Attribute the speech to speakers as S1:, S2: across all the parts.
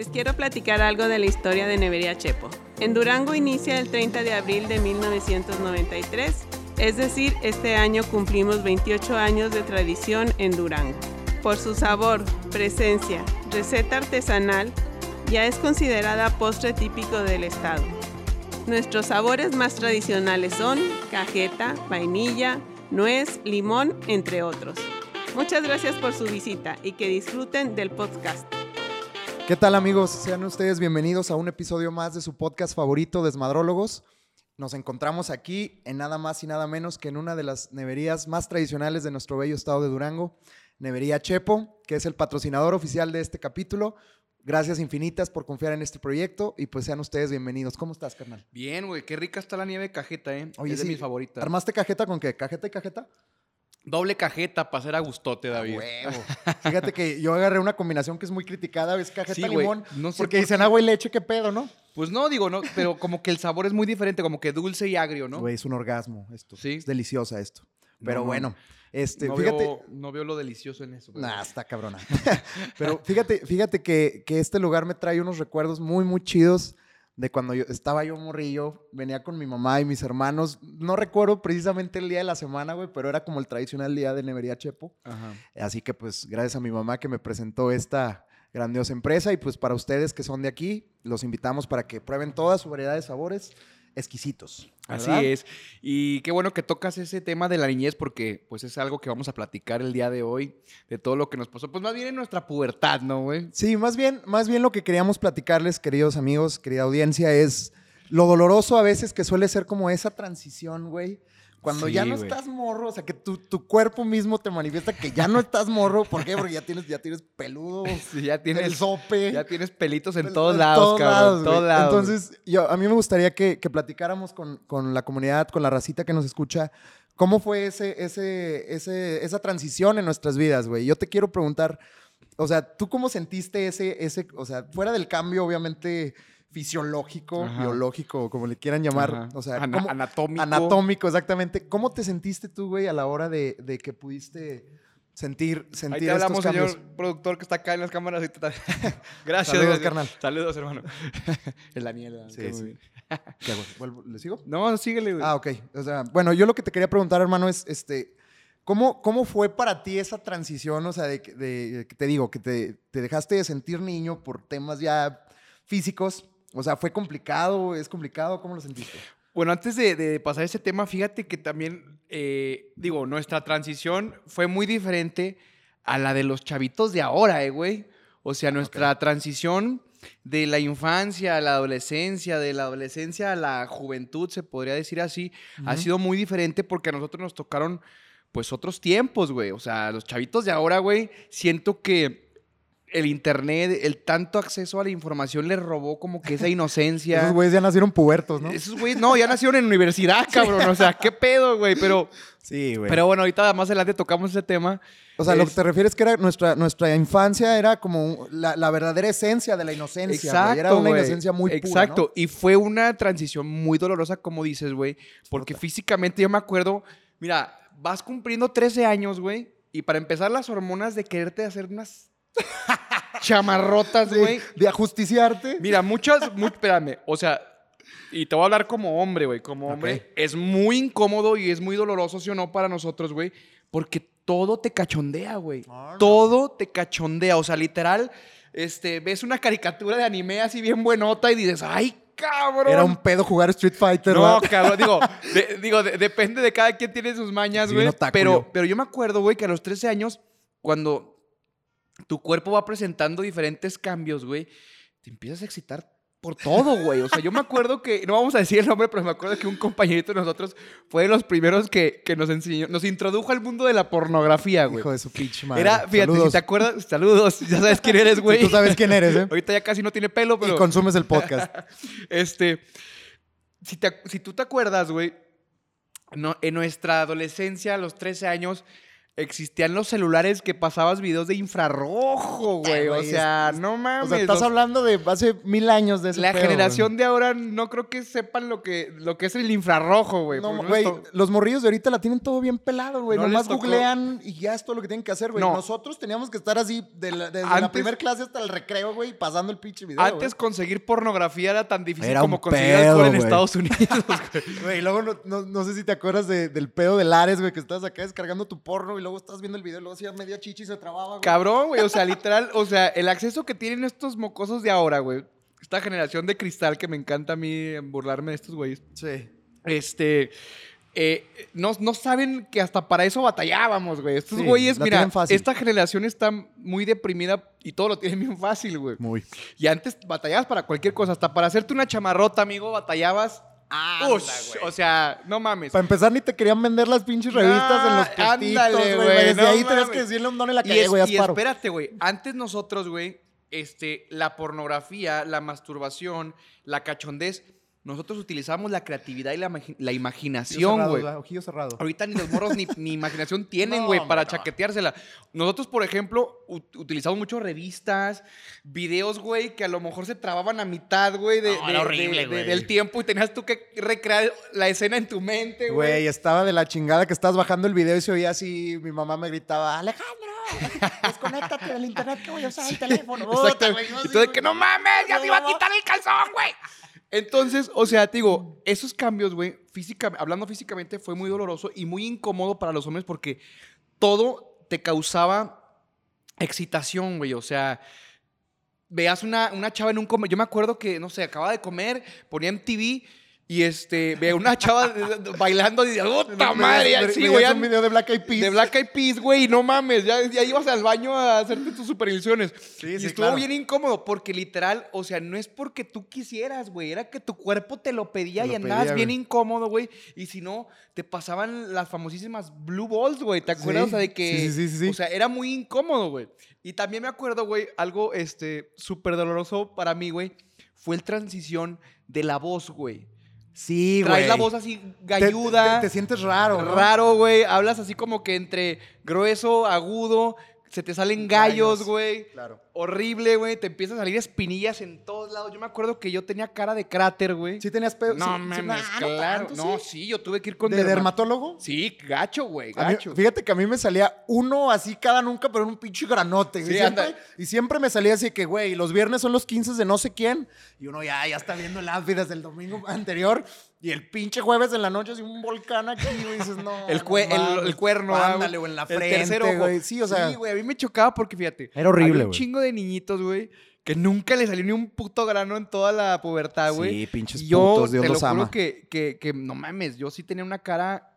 S1: Les quiero platicar algo de la historia de Nevería Chepo. En Durango inicia el 30 de abril de 1993, es decir, este año cumplimos 28 años de tradición en Durango. Por su sabor, presencia, receta artesanal, ya es considerada postre típico del estado. Nuestros sabores más tradicionales son cajeta, vainilla, nuez, limón, entre otros. Muchas gracias por su visita y que disfruten del podcast.
S2: ¿Qué tal amigos? Sean ustedes bienvenidos a un episodio más de su podcast favorito, Desmadrólogos. Nos encontramos aquí en nada más y nada menos que en una de las neverías más tradicionales de nuestro bello estado de Durango, Nevería Chepo, que es el patrocinador oficial de este capítulo. Gracias infinitas por confiar en este proyecto y pues sean ustedes bienvenidos. ¿Cómo estás, carnal?
S3: Bien, güey, qué rica está la nieve de cajeta, ¿eh?
S2: Oye,
S3: es de
S2: sí,
S3: mis favoritas.
S2: ¿Armaste cajeta con qué? ¿Cajeta y cajeta?
S3: Doble cajeta para hacer a gustote, David.
S2: Huevo. Fíjate que yo agarré una combinación que es muy criticada, es cajeta
S3: Sí,
S2: limón,
S3: No sé
S2: porque
S3: por
S2: dicen
S3: qué.
S2: agua y leche, qué pedo, ¿no?
S3: Pues no, digo, no, pero como que el sabor es muy diferente, como que dulce y agrio, ¿no?
S2: Güey, es un orgasmo esto.
S3: Sí.
S2: Es deliciosa esto. Pero
S3: No,
S2: bueno, este,
S3: no,
S2: fíjate,
S3: veo, no veo lo delicioso en eso. pero-
S2: Nah, está cabrona. Pero fíjate, fíjate que, que este lugar me trae unos recuerdos muy, muy chidos de cuando yo estaba yo morrillo, venía con mi mamá y mis hermanos. No recuerdo precisamente el día de la semana, güey, pero era como el tradicional día de Nevería Chepo.
S3: Ajá.
S2: Así que pues gracias a mi mamá que me presentó esta grandiosa empresa y pues para ustedes que son de aquí, los invitamos para que prueben toda su variedad de sabores exquisitos.
S3: Así es. Y qué bueno que tocas ese tema de la niñez porque pues es algo que vamos a platicar el día de hoy, de todo lo que nos pasó. Pues más bien en nuestra pubertad, ¿no, güey?
S2: Sí, más bien, más bien lo que queríamos platicarles, queridos amigos, querida audiencia, es lo doloroso a veces que suele ser como esa transición, güey. Cuando
S3: Sí,
S2: ya no estás morro, o sea, que tu, tu cuerpo mismo te manifiesta que ya no estás morro. ¿Por qué? Porque ya tienes, ya tienes peludo,
S3: Sí, ya
S2: el sope.
S3: ya tienes pelitos en
S2: pel-
S3: todos lados, cabrón. en todos lados. güey.
S2: Entonces, yo, a mí me gustaría que, que platicáramos con, con la comunidad, con la racita que nos escucha, cómo fue ese, ese, ese, esa transición en nuestras vidas, güey. Yo te quiero preguntar, o sea, ¿tú cómo sentiste ese, ese, o sea, fuera del cambio, obviamente, fisiológico,
S3: Ajá.
S2: biológico, como le quieran llamar,
S3: Ajá.
S2: o sea,
S3: Ana-
S2: ¿cómo-
S3: anatómico.
S2: anatómico, exactamente. ¿Cómo te sentiste tú, güey, a la hora de, de que pudiste sentir, sentir
S3: Ahí te
S2: estos
S3: hablamos,
S2: cambios?
S3: señor productor que está acá en las cámaras. gracias.
S2: Saludos,
S3: gracias.
S2: carnal.
S3: Saludos, hermano. el Daniel.
S2: Sí,
S3: Muy
S2: sí.
S3: bien.
S2: ¿Qué hago? ¿Vuelvo- ¿Le sigo?
S3: No, síguele, güey.
S2: Ah, ok. O sea, bueno, yo lo que te quería preguntar, hermano, es, este, ¿cómo, cómo fue para ti esa transición? O sea, de- que te digo, que te, te dejaste de sentir niño por temas ya físicos. O sea, ¿fue complicado? ¿Es complicado? ¿Cómo lo sentiste?
S3: Bueno, antes de, de pasar ese tema, fíjate que también, eh, digo, nuestra transición fue muy diferente a la de los chavitos de ahora, eh, güey. O sea, nuestra transición de la infancia a la adolescencia, de la adolescencia a la juventud, se podría decir así, ha sido muy diferente porque a nosotros nos tocaron, pues, otros tiempos, güey. O sea, los chavitos de ahora, güey, siento que el internet, el tanto acceso a la información les robó como que esa inocencia.
S2: Esos güeyes ya nacieron pubertos, ¿no?
S3: Esos güeyes, no, ya nacieron en universidad, cabrón. O sea, qué pedo, güey. Pero,
S2: Sí, güey.
S3: pero bueno, ahorita más adelante tocamos ese tema.
S2: o sea, lo que te refieres que era nuestra, nuestra infancia era como la, la verdadera esencia de la inocencia. güey. Era una
S3: güey.
S2: inocencia muy pura,
S3: Exacto.
S2: ¿no?
S3: Y fue una transición muy dolorosa, como dices, güey. Porque físicamente yo me acuerdo, mira, vas cumpliendo 13 años, güey. Y para empezar, las hormonas de quererte hacer unas chamarrotas, güey.
S2: De, de ajusticiarte.
S3: Mira, muchas, mu- espérame, o sea, y te voy a hablar como hombre, güey, como hombre, es muy incómodo y es muy doloroso, ¿sí o no, para nosotros, güey? Porque todo te cachondea, güey.
S2: Ah, no.
S3: Todo te cachondea, o sea, literal, este, ves una caricatura de anime así bien buenota y dices, ¡ay, cabrón!
S2: Era un pedo jugar Street Fighter,
S3: No,
S2: ¿verdad?
S3: cabrón, digo, de- digo de- depende de cada quien tiene sus mañas, güey. pero, pero yo me acuerdo, güey, que a los 13 años, cuando tu cuerpo va presentando diferentes cambios, güey, te empiezas a excitar por todo, güey. O sea, yo me acuerdo que, no vamos a decir el nombre, pero me acuerdo que un compañerito de nosotros fue de los primeros que, que nos enseñó, nos introdujo al mundo de la pornografía, güey.
S2: Hijo de su pitch, madre.
S3: Era, fíjate,
S2: Saludos.
S3: si te acuerdas, saludos, ya sabes quién eres, güey.
S2: Tú sabes quién eres, ¿eh?
S3: Ahorita ya casi no tiene pelo, pero...
S2: Y consumes el podcast.
S3: Este, si, te si tú te acuerdas, güey, no, en nuestra adolescencia, a los 13 años, existían los celulares que pasabas videos de infrarrojo, güey. O sea, no
S2: O
S3: mames.
S2: sea, estás
S3: los-
S2: hablando de hace mil años de
S3: la
S2: pedo,
S3: generación de ahora no creo que sepan lo que, lo que es el infrarrojo, güey.
S2: No, güey, los morrillos de ahorita la tienen todo bien pelado, güey.
S3: No
S2: Nomás googlean y ya es todo lo que tienen que hacer, güey.
S3: No.
S2: Nosotros teníamos que estar así de la- desde la primera clase hasta el recreo, güey, pasando el pinche video.
S3: Antes conseguir pornografía era tan difícil
S2: Era
S3: como conseguir alcohol en. Estados Unidos, güey.
S2: güey. Luego no, no- sé si te acuerdas de- del pedo de Lares, güey, que estás acá descargando tu porno y luego estás viendo el video y luego hacía media chichi y se trababa, güey.
S3: Cabrón, güey. O sea, literal, o sea, el acceso que tienen estos mocosos de ahora, güey. Esta generación de cristal que me encanta a mí burlarme de estos güeyes.
S2: Sí.
S3: Este. eh, no, no saben que hasta para eso batallábamos, güey. Estos
S2: Sí,
S3: güeyes, mira, esta generación está muy deprimida y todo lo tienen bien fácil, güey.
S2: Muy.
S3: Y antes batallabas para cualquier cosa, hasta para hacerte una chamarrota, amigo, batallabas. Ush, o sea, no mames.
S2: Para empezar, ni te querían vender las pinches revistas en los puestitos,
S3: ándale,
S2: güey. Desde
S3: no
S2: ahí tenías que decirle un don en la
S3: Y,
S2: calle,
S3: es-
S2: güey,
S3: y
S2: Asparo.
S3: espérate, güey. Antes nosotros, güey, este, la pornografía, la masturbación, la cachondez, nosotros utilizamos la creatividad y la, la imaginación, güey.
S2: Ojillo cerrado.
S3: Ahorita ni los morros ni, ni imaginación tienen,
S2: No,
S3: güey, para
S2: no.
S3: chaqueteársela. Nosotros, por ejemplo, ut- utilizamos mucho revistas, videos, güey, que a lo mejor se trababan a mitad, güey, de,
S2: No,
S3: de-
S2: horrible,
S3: de- del tiempo y tenías tú que recrear la escena en tu mente, güey.
S2: Güey, estaba de la chingada que estabas bajando el video y se oía así, mi mamá me gritaba, Alejandro, desconéctate del internet que voy a usar el teléfono. Puta,
S3: Exacto.
S2: güey,
S3: Y tú de que no mames, ya se iba a quitar el calzón, güey. Entonces, o sea, te digo, esos cambios, güey, hablando físicamente, fue muy doloroso y muy incómodo para los hombres porque todo te causaba excitación, güey. O sea, veas una, una chava en un comer. Yo me acuerdo que, no sé, acababa de comer, ponía MTV y este, veía una chava bailando y decía, ¡puta
S2: Veías-
S3: madre! Sí, güey,
S2: un video de Black Eyed Peas.
S3: de Black Eyed Peas, güey, no mames, ya, ya ibas al baño a hacerte tus superilusiones.
S2: Sí,
S3: y
S2: sí,
S3: estuvo
S2: claro.
S3: bien incómodo porque literal, o sea, no es porque tú quisieras, güey, era que tu cuerpo te lo pedía
S2: Te
S3: y andabas
S2: pedía,
S3: bien incómodo, güey. Y si no, te pasaban las famosísimas blue balls, güey, ¿te acuerdas?
S2: Sí,
S3: O sea, de que,
S2: sí, sí, sí, sí.
S3: o sea, era muy incómodo, güey. Y también me acuerdo, güey, algo, este, súper doloroso para mí, güey, fue el transición de la voz, güey.
S2: Sí, güey.
S3: Traes la voz así
S2: Te-
S3: galluda.
S2: Te, te sientes raro, ¿no?
S3: Raro, güey. Hablas así como que entre grueso, agudo. Se te salen gallos, güey.
S2: Claro.
S3: Horrible, güey. Te empiezan a salir espinillas en todos lados. Yo me acuerdo que yo tenía cara de cráter, güey.
S2: Sí tenías pedo.
S3: no
S2: sí,
S3: mames,
S2: no
S3: claro.
S2: tanto,
S3: no,
S2: sí.
S3: sí, yo tuve que ir con
S2: ¿De
S3: derma-
S2: dermatólogo?
S3: Sí, gacho, güey,
S2: mí-
S3: gacho.
S2: fíjate que a mí me salía uno así cada nunca, pero en un pinche granote.
S3: Sí,
S2: siempre,
S3: anda.
S2: y siempre me salía así que, güey, los viernes son los 15 de no sé quién. Y uno ya, ya está viendo el outfit desde el domingo anterior. Y el pinche jueves en la noche así un volcán aquí, güey. Dices, no.
S3: el, cue-
S2: no
S3: el-
S2: mames.
S3: el cuerno. ah,
S2: Ándale,
S3: güey.
S2: o en la frente,
S3: tercer ojo.
S2: güey. Sí, o sea.
S3: Sí, güey, a mí me chocaba porque, fíjate.
S2: Era horrible,
S3: había un
S2: güey.
S3: chingo de niñitos, güey, que nunca le salió ni un puto grano en toda la pubertad, güey.
S2: Sí, pinches
S3: yo
S2: putos, Dios
S3: te lo
S2: los
S3: juro
S2: ama.
S3: que, que, que, no mames, yo sí tenía una cara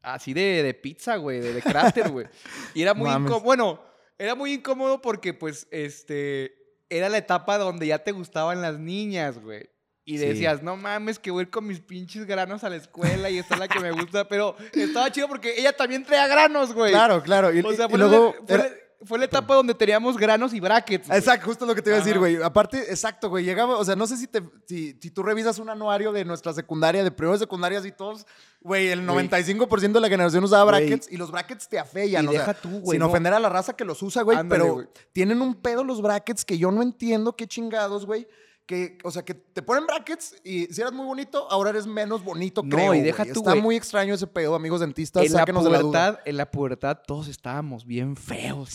S3: así de, de pizza, güey, de, de cráter, güey. Y era muy incómodo. Bueno, era muy incómodo porque, pues, este, era la etapa donde ya te gustaban las niñas, güey. Y
S2: Sí.
S3: decías, no mames, que voy a ir con mis pinches granos a la escuela y esta es la que me gusta. Pero estaba chido porque ella también traía granos, güey.
S2: Claro, claro. Y,
S3: O sea,
S2: y
S3: fue,
S2: luego.
S3: la, fue,
S2: era-
S3: la, fue la etapa donde teníamos granos y brackets. güey.
S2: Exacto, justo lo que te iba a decir,
S3: Ajá.
S2: güey. Aparte, exacto, güey. Llegaba, o sea, no sé si, te, si, si tú revisas un anuario de nuestra secundaria, de primeros secundarias y todos, güey, el
S3: Güey.
S2: 95% de la generación usaba
S3: Güey.
S2: brackets y los brackets te afean.
S3: Y
S2: o sea,
S3: deja tú, güey,
S2: Sin
S3: no.
S2: ofender a la raza que los usa, güey,
S3: Ándale,
S2: pero tienen un pedo los brackets que yo no entiendo qué chingados, güey. Que, o sea, que te ponen brackets y si eras muy bonito, ahora eres menos bonito,
S3: No,
S2: creo.
S3: y deja tú,
S2: Está muy extraño ese pedo, amigos dentistas.
S3: En la,
S2: sáquenos de la duda.
S3: pubertad, en la pubertad todos estábamos bien feos,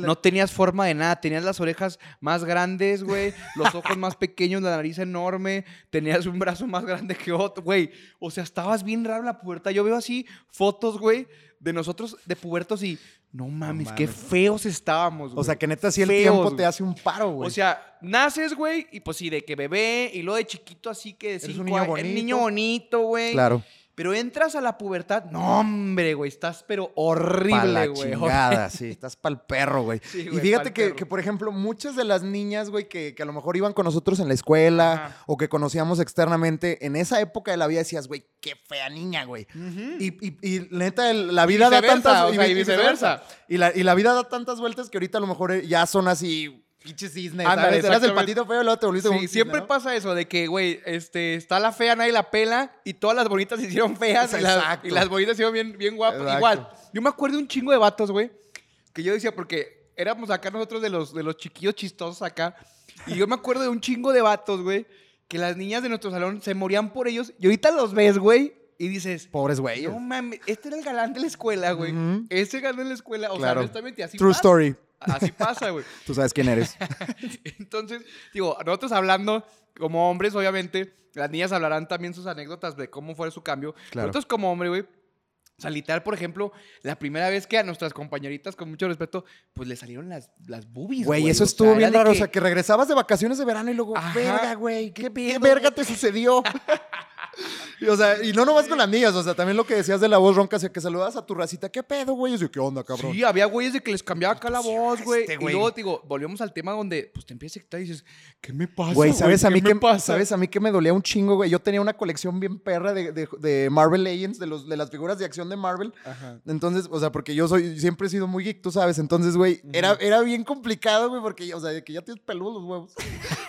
S3: No tenías forma de nada, tenías las orejas más grandes, güey, los ojos más pequeños, la nariz enorme, tenías un brazo más grande que otro, güey. O sea, estabas bien raro en la pubertad. Yo veo así fotos, güey, de nosotros de pubertos y no mames, qué
S2: mames.
S3: feos estábamos, güey.
S2: O sea, que neta, si el
S3: Feos,
S2: tiempo te hace un paro, güey.
S3: O sea, naces, güey, y pues sí, de que bebé, y luego de chiquito así que de
S2: Eres un
S3: cinco
S2: niño
S3: años,
S2: bonito.
S3: eres niño bonito, güey.
S2: claro.
S3: Pero entras a la pubertad, no, hombre, güey, estás pero
S2: Pa'
S3: horrible,
S2: la
S3: güey.
S2: chingada, sí, estás pa'l perro, güey.
S3: Sí,
S2: y fíjate que, que, por ejemplo, muchas de las niñas, güey, que, que a lo mejor iban con nosotros en la escuela
S3: Ajá.
S2: o que conocíamos externamente, en esa época de la vida decías, güey, qué fea niña, güey. Y, y, y neta, la vida da tantas...
S3: o sea, y viceversa.
S2: Y la, y la vida da tantas vueltas que ahorita a lo mejor ya son así Pinche cisne,
S3: Ándale,
S2: ¿sabes? Eras el patito feo luego te volviste
S3: Sí,
S2: un cisne,
S3: siempre
S2: ¿no?
S3: pasa eso de que, güey, este, está la fea, nadie la pela y todas las bonitas se hicieron feas y las, y las bonitas se hicieron bien, bien guapas.
S2: Exacto.
S3: Igual, yo me acuerdo de un chingo de vatos, güey, que yo decía, porque éramos acá nosotros de los, de los chiquillos chistosos acá, y yo me acuerdo de un chingo de vatos, güey, que las niñas de nuestro salón se morían por ellos y ahorita los ves, güey, y dices,
S2: Pobres güeyes.
S3: no mames, este era el galán de la escuela, güey.
S2: Ujú.
S3: Este galán de la escuela, o
S2: Claro.
S3: sea, honestamente, así
S2: True
S3: pasa.
S2: story.
S3: Así pasa, güey.
S2: Tú sabes quién eres.
S3: Entonces, digo, nosotros hablando como hombres, obviamente, las niñas hablarán también sus anécdotas de cómo fue su cambio.
S2: Claro.
S3: Nosotros como hombre, güey, o sea, literal, por ejemplo, la primera vez que a nuestras compañeritas, con mucho respeto, pues le salieron las, las boobies,
S2: Güey, eso
S3: O sea,
S2: estuvo bien raro.
S3: que-
S2: O sea, que regresabas de vacaciones de verano y luego,
S3: Ajá.
S2: verga, güey, ¿qué,
S3: ¿Qué
S2: verga te sucedió? Y, o sea, y no nomás con las niñas, o sea, también lo que decías de la voz ronca, o sea, que saludas a tu racita, ¿qué pedo, güey? Y yo, ¿qué onda, cabrón?
S3: Sí, había güeyes de que les cambiaba acá la voz, güey.
S2: este
S3: y
S2: güey.
S3: luego, digo, volvemos al tema donde, pues, te empiezas a excitar y dices, ¿qué me pasa,
S2: Güey, ¿sabes a mí
S3: ¿Qué
S2: que
S3: me pasa?
S2: ¿sabes a mí que me dolía un chingo, güey? Yo tenía una colección bien perra de, de- de Marvel Legends, de, los, de las figuras de acción de Marvel.
S3: Ajá.
S2: Entonces, o sea, porque yo soy, siempre he sido muy geek, tú sabes. Entonces, güey, era, era bien complicado, güey, porque, o sea, de que ya tienes peludos los huevos.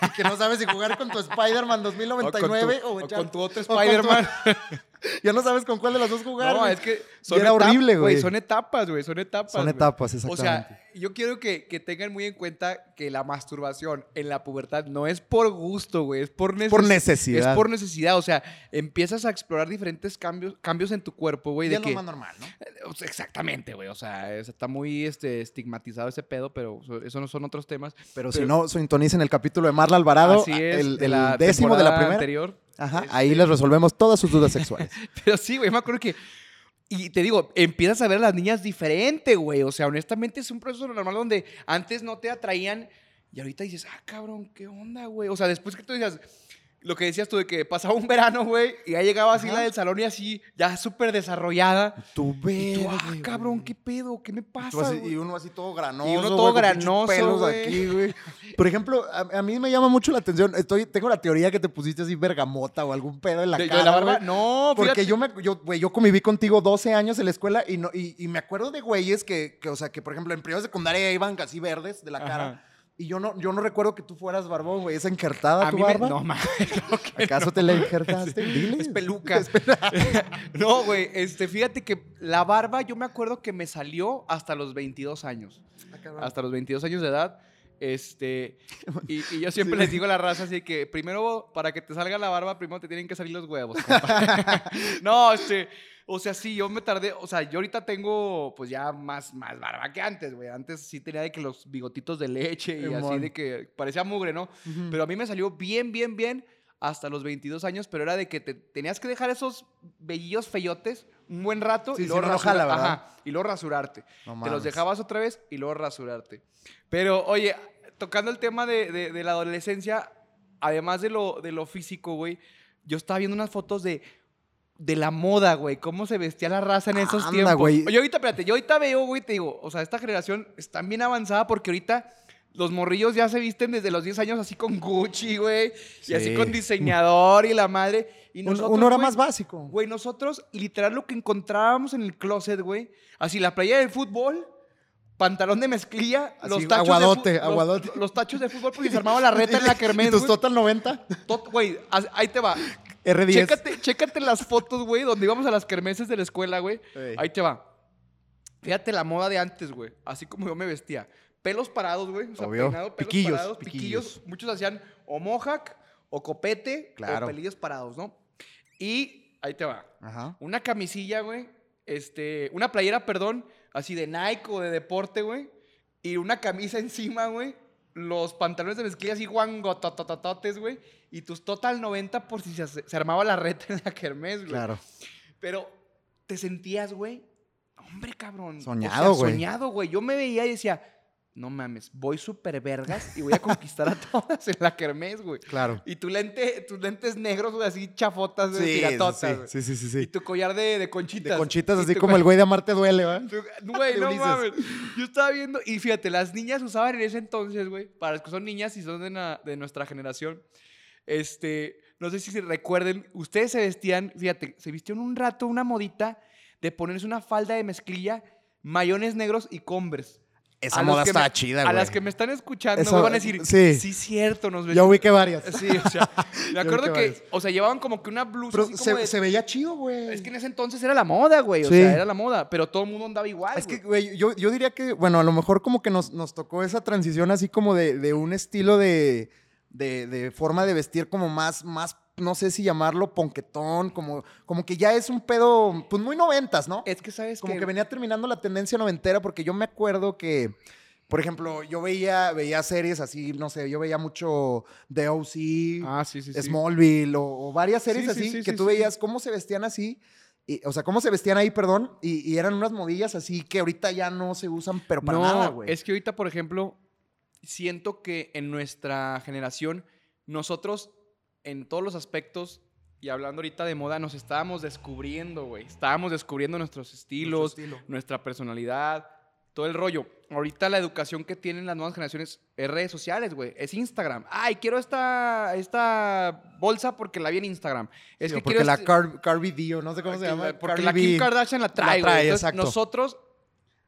S2: y que no sabes si jugar con tu Spider-Man 2099 o,
S3: o con tu, o
S2: echar-
S3: con tu otro
S2: o
S3: Spider-Man.
S2: ya no sabes con cuál de las dos jugar.
S3: No,
S2: güey.
S3: es que
S2: Y era horrible, güey.
S3: Son etapas, güey. Son etapas.
S2: Son
S3: güey.
S2: etapas,
S3: O
S2: exactamente.
S3: sea, yo quiero que, que tengan muy en cuenta que la masturbación en la pubertad no es por gusto, güey. Es por, neces-
S2: Por necesidad.
S3: Es por necesidad. O sea, empiezas a explorar diferentes cambios, cambios en tu cuerpo, güey. De
S2: es lo
S3: que,
S2: más normal, ¿no?
S3: Eh, o sea, Exactamente, güey. O sea, es- está muy este, estigmatizado ese pedo, pero eso- no son otros temas.
S2: Pero, si no, sintonicen el capítulo de Marla Alvarado,
S3: Así es,
S2: el,
S3: de
S2: el
S3: la
S2: décimo de la primera.
S3: anterior.
S2: Ajá,
S3: Este,
S2: ahí les resolvemos todas sus dudas sexuales.
S3: Pero sí, güey, me acuerdo que. Y te digo, empiezas a ver a las niñas diferente, güey. O sea, honestamente es un proceso normal donde antes no te atraían y ahorita dices, ah, cabrón, ¿qué onda, güey? O sea, después que tú decías, lo que decías tú de que pasaba un verano, güey, y ya llegaba así
S2: Ajá.
S3: la del salón y así, ya súper desarrollada.
S2: Tú, verga,
S3: ah, cabrón, ¿qué pedo? ¿Qué me pasa?
S2: así-
S3: güey?"
S2: y uno así todo granoso.
S3: Y uno todo
S2: pinches
S3: granoso,
S2: pelos
S3: güey.
S2: aquí, güey. Por ejemplo, a, a mí me llama mucho la atención. Estoy, tengo la teoría que te pusiste así bergamota o algún pedo en la
S3: ¿De, de
S2: cara.
S3: la barba? No,
S2: Porque
S3: fíjate.
S2: yo, me, yo, güey, yo conviví contigo 12 años en la escuela y, no, y, y me acuerdo de güeyes que, que, o sea, que por ejemplo en primero secundaria iban así verdes de la cara. Y yo no, yo no recuerdo que tú fueras barbón, güey. ¿Es encartada
S3: A
S2: tu
S3: mí me-
S2: barba?
S3: No, mames. no,
S2: ¿Acaso te la injertaste? Dile.
S3: Es peluca. no, güey, este, fíjate que la barba yo me acuerdo que me salió hasta los 22 años. Hasta los 22 años de edad. Este, y, y yo siempre
S2: Sí.
S3: les digo a la raza así que primero, para que te salga la barba, primero te tienen que salir los huevos. no, este, o sea, sí, yo me tardé, o sea, yo ahorita tengo pues ya más, más barba que antes, güey. Antes sí tenía de que los bigotitos de leche y así de que parecía mugre, ¿no? Pero a mí me salió bien, bien, bien hasta los 22 años, pero era de que te tenías que dejar esos bellillos feyotes un buen rato
S2: Sí,
S3: y luego
S2: no, no
S3: rasura-
S2: jala, ¿verdad?
S3: ajá, y luego rasurarte.
S2: No
S3: te los dejabas otra vez y luego rasurarte. Pero, oye, tocando el tema de, de- de la adolescencia, además de lo, de lo físico, güey, yo estaba viendo unas fotos de, de la moda, güey, cómo se vestía la raza en esos
S2: Anda,
S3: tiempos.
S2: güey.
S3: Oye, ahorita, espérate, yo ahorita veo, güey, te digo, o sea, esta generación está bien avanzada porque ahorita los morrillos ya se visten desde los 10 años así con Gucci, güey, y así
S2: Sí.
S3: con diseñador y la madre. Y
S2: Un,
S3: nosotros,
S2: uno era
S3: güey,
S2: más básico.
S3: Güey, nosotros, literal, lo que encontrábamos en el closet, güey, así la playa del fútbol, pantalón de mezclilla,
S2: Así,
S3: los tachos
S2: aguadote,
S3: de fu- los-
S2: aguadote.
S3: Los, tachos de fútbol, porque se armaba la reta en la
S2: ¿Y
S3: kermés,
S2: tus
S3: güey.
S2: Total 90?
S3: Tot- Güey, ahí te va.
S2: R10.
S3: Chécate, chécate las fotos, güey, donde íbamos a las kermeses de la escuela, güey.
S2: Ey.
S3: Ahí te va. Fíjate la moda de antes, güey. Así como yo me vestía. Pelos parados, güey. O sea,
S2: Obvio.
S3: peinado, pelos
S2: Piquillos,
S3: parados, piquillos.
S2: piquillos.
S3: Muchos hacían o mohawk, o copete,
S2: Claro.
S3: o pelillos parados, ¿no? Y ahí te va.
S2: Ajá.
S3: Una camisilla, güey. Este, una playera, perdón, así de Nike o de deporte, güey. Y una camisa encima, güey. Los pantalones de mezclilla así guangototototes, güey. Y tus total 90 por si se, armaba la reta en la kermés, güey.
S2: Claro.
S3: Pero te sentías, güey. Hombre, cabrón. O
S2: Soñado,
S3: sea,
S2: güey.
S3: Soñado, güey. Yo me veía y decía, no mames, voy súper vergas y voy a conquistar a todas en la kermés, güey.
S2: Claro.
S3: Y tu lente, tus lentes negros, güey, así chafotas, de
S2: Sí,
S3: piratotas,
S2: sí, sí, sí, sí,
S3: Y tu collar de, de conchitas.
S2: De conchitas, así como
S3: co-
S2: el güey de Amarte duele, ¿va?
S3: Güey, no mames. Yo estaba viendo, y fíjate, las niñas usaban en ese entonces, güey, para las que son niñas y son de, na- de nuestra generación, este, no sé si se recuerden, ustedes se vestían, fíjate, se vistieron un rato una modita de ponerse una falda de mezclilla, mayones negros y Converse.
S2: Esa
S3: A
S2: moda
S3: que
S2: estaba
S3: me-
S2: chida,
S3: A
S2: güey.
S3: las que me están escuchando
S2: Esa-
S3: me van a decir,
S2: sí.
S3: sí, cierto, nos
S2: Yo
S3: vestimos.
S2: ubiqué varias.
S3: Sí, o sea, me acuerdo que, o sea, llevaban como que una blusa
S2: Pero
S3: así como
S2: se,
S3: de-
S2: se veía chido, güey.
S3: Es que en ese entonces era la moda, güey. O
S2: Sí.
S3: sea, era la moda. Pero todo el mundo andaba igual.
S2: Es que,
S3: güey.
S2: güey, yo, yo diría que, bueno, a lo mejor como que nos, nos tocó esa transición así como de, de un estilo de, de, de forma de vestir como más, más, no sé si llamarlo ponquetón, como, como que ya es un pedo, pues muy noventas, ¿no?
S3: Es que, ¿sabes
S2: como que venía terminando la tendencia noventera porque yo me acuerdo que, por ejemplo, yo veía, veía series así, no sé, yo veía mucho The O.C.,
S3: Ah, sí, sí, sí.
S2: Smallville o, o varias series
S3: Sí, sí,
S2: así
S3: sí,
S2: que tú veías cómo se vestían así. y- o sea, cómo se vestían ahí, perdón, y, y eran unas modillas así que ahorita ya no se usan, pero para
S3: no,
S2: nada, güey.
S3: es que ahorita, por ejemplo, siento que en nuestra generación, nosotros, en todos los aspectos, y hablando ahorita de moda, nos estábamos descubriendo, güey. Estábamos descubriendo nuestros estilos,
S2: estilo.
S3: nuestra personalidad, todo el rollo. Ahorita la educación que tienen las nuevas generaciones es redes sociales, güey. Es Instagram. Ay, quiero esta, esta bolsa porque la vi en Instagram. Es
S2: Sí,
S3: que
S2: porque
S3: quiero
S2: la
S3: este-
S2: Car Cardi B, o no sé cómo se llama.
S3: la- Porque
S2: Cardi
S3: la Kim
S2: B.
S3: Kardashian la trae,
S2: La trae,
S3: Entonces, nosotros,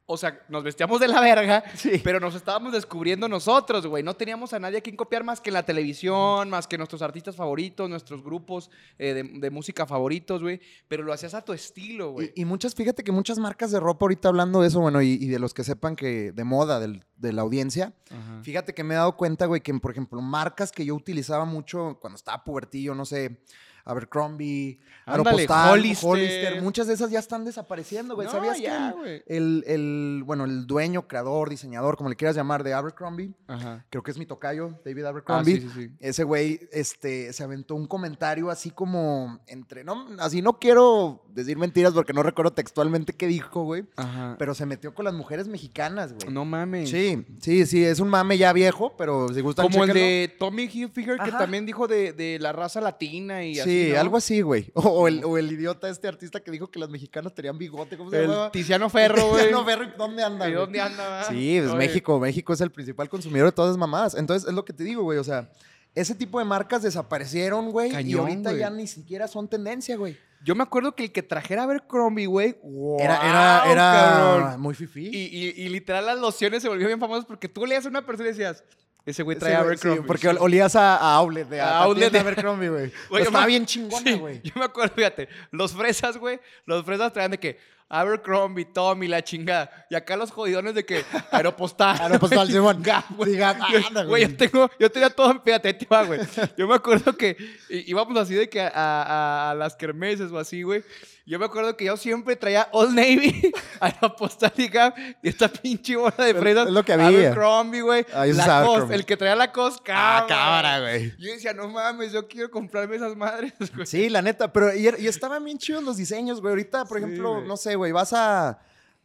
S3: o sea, nos vestíamos de la verga,
S2: Sí.
S3: pero nos estábamos descubriendo nosotros, güey. No teníamos a nadie a quien copiar más que la televisión, más que nuestros artistas favoritos, nuestros grupos eh, de, de música favoritos, güey. Pero lo hacías a tu estilo, güey.
S2: Y, y muchas, fíjate que muchas marcas de ropa ahorita hablando de eso, bueno, y, y de los que sepan que de moda, del- de la audiencia,
S3: Ajá.
S2: fíjate que me he dado cuenta, güey, que por ejemplo, marcas que yo utilizaba mucho cuando estaba pubertillo, no sé, Abercrombie,
S3: Ándale,
S2: Aeropostale,
S3: Hollister.
S2: Hollister, muchas de esas ya están desapareciendo, güey.
S3: No,
S2: ¿Sabías
S3: ya,
S2: que
S3: güey.
S2: el, el, bueno, el dueño, creador, diseñador, como le quieras llamar, de Abercrombie,
S3: Ajá.
S2: creo que es mi tocayo, David
S3: Ah,
S2: Abercrombie,
S3: sí, sí, sí.
S2: ese güey este, se aventó un comentario así como entre, no, así no quiero decir mentiras porque no recuerdo textualmente qué dijo, güey,
S3: Ajá.
S2: pero se metió con las mujeres mexicanas, güey.
S3: no mames.
S2: Sí, sí, sí, es un mame ya viejo, pero si gustan
S3: Como el de Tommy Hilfiger, que también dijo de, de la raza latina y así.
S2: Sí,
S3: ¿no?
S2: algo así, güey. O, o el, o el idiota este artista que dijo que las mexicanas tenían bigote, ¿cómo se
S3: El
S2: llama?
S3: Tiziano Ferro, güey.
S2: Tiziano Ferro, ¿dónde anda,
S3: ¿Y dónde anda?
S2: Sí, pues
S3: Oye,
S2: México, México es el principal consumidor de todas esas mamadas. Entonces, es lo que te digo, güey. O sea, ese tipo de marcas desaparecieron, güey. y ahorita ya ni siquiera son tendencia, güey.
S3: Yo me acuerdo que el que trajera Abercrombie, güey.
S2: Era, era,
S3: ¡guau,
S2: era
S3: cabrón!
S2: muy fifí.
S3: Y, y- y literal las lociones se volvieron bien famosas porque tú leías a una persona y decías, ese güey trae
S2: Sí, güey,
S3: Abercrombie.
S2: sí, porque ol- olías a, a Outlet, de, a,
S3: A Outlet
S2: de Abercrombie, güey. Estaba
S3: me-
S2: bien chingona,
S3: Sí,
S2: güey.
S3: yo me acuerdo, fíjate, los fresas, güey, los fresas traían de que Abercrombie, Tommy, la chingada. Y acá los jodidones de que Aeropostal.
S2: Aeropostal, Simón.
S3: Gap, güey.
S2: Anda,
S3: Güey, yo tengo, yo tenía todo, fíjate, va, güey. Yo me acuerdo que íbamos así de que a, a- a las kermeses o así, güey. Yo me acuerdo que yo siempre traía Old Navy, Aeropostal y Gap, y esta pinche bola de
S2: Es-
S3: fresas.
S2: es lo que había.
S3: Abercrombie, güey.
S2: Ah,
S3: Lacoste, el que traía la cosca.
S2: Ah, cámara, güey.
S3: Yo decía, no mames, yo quiero comprarme esas madres, güey.
S2: Sí, la neta, pero y, y estaban bien chidos los diseños, güey. Ahorita, por
S3: Sí,
S2: ejemplo, no sé, güey, vas a,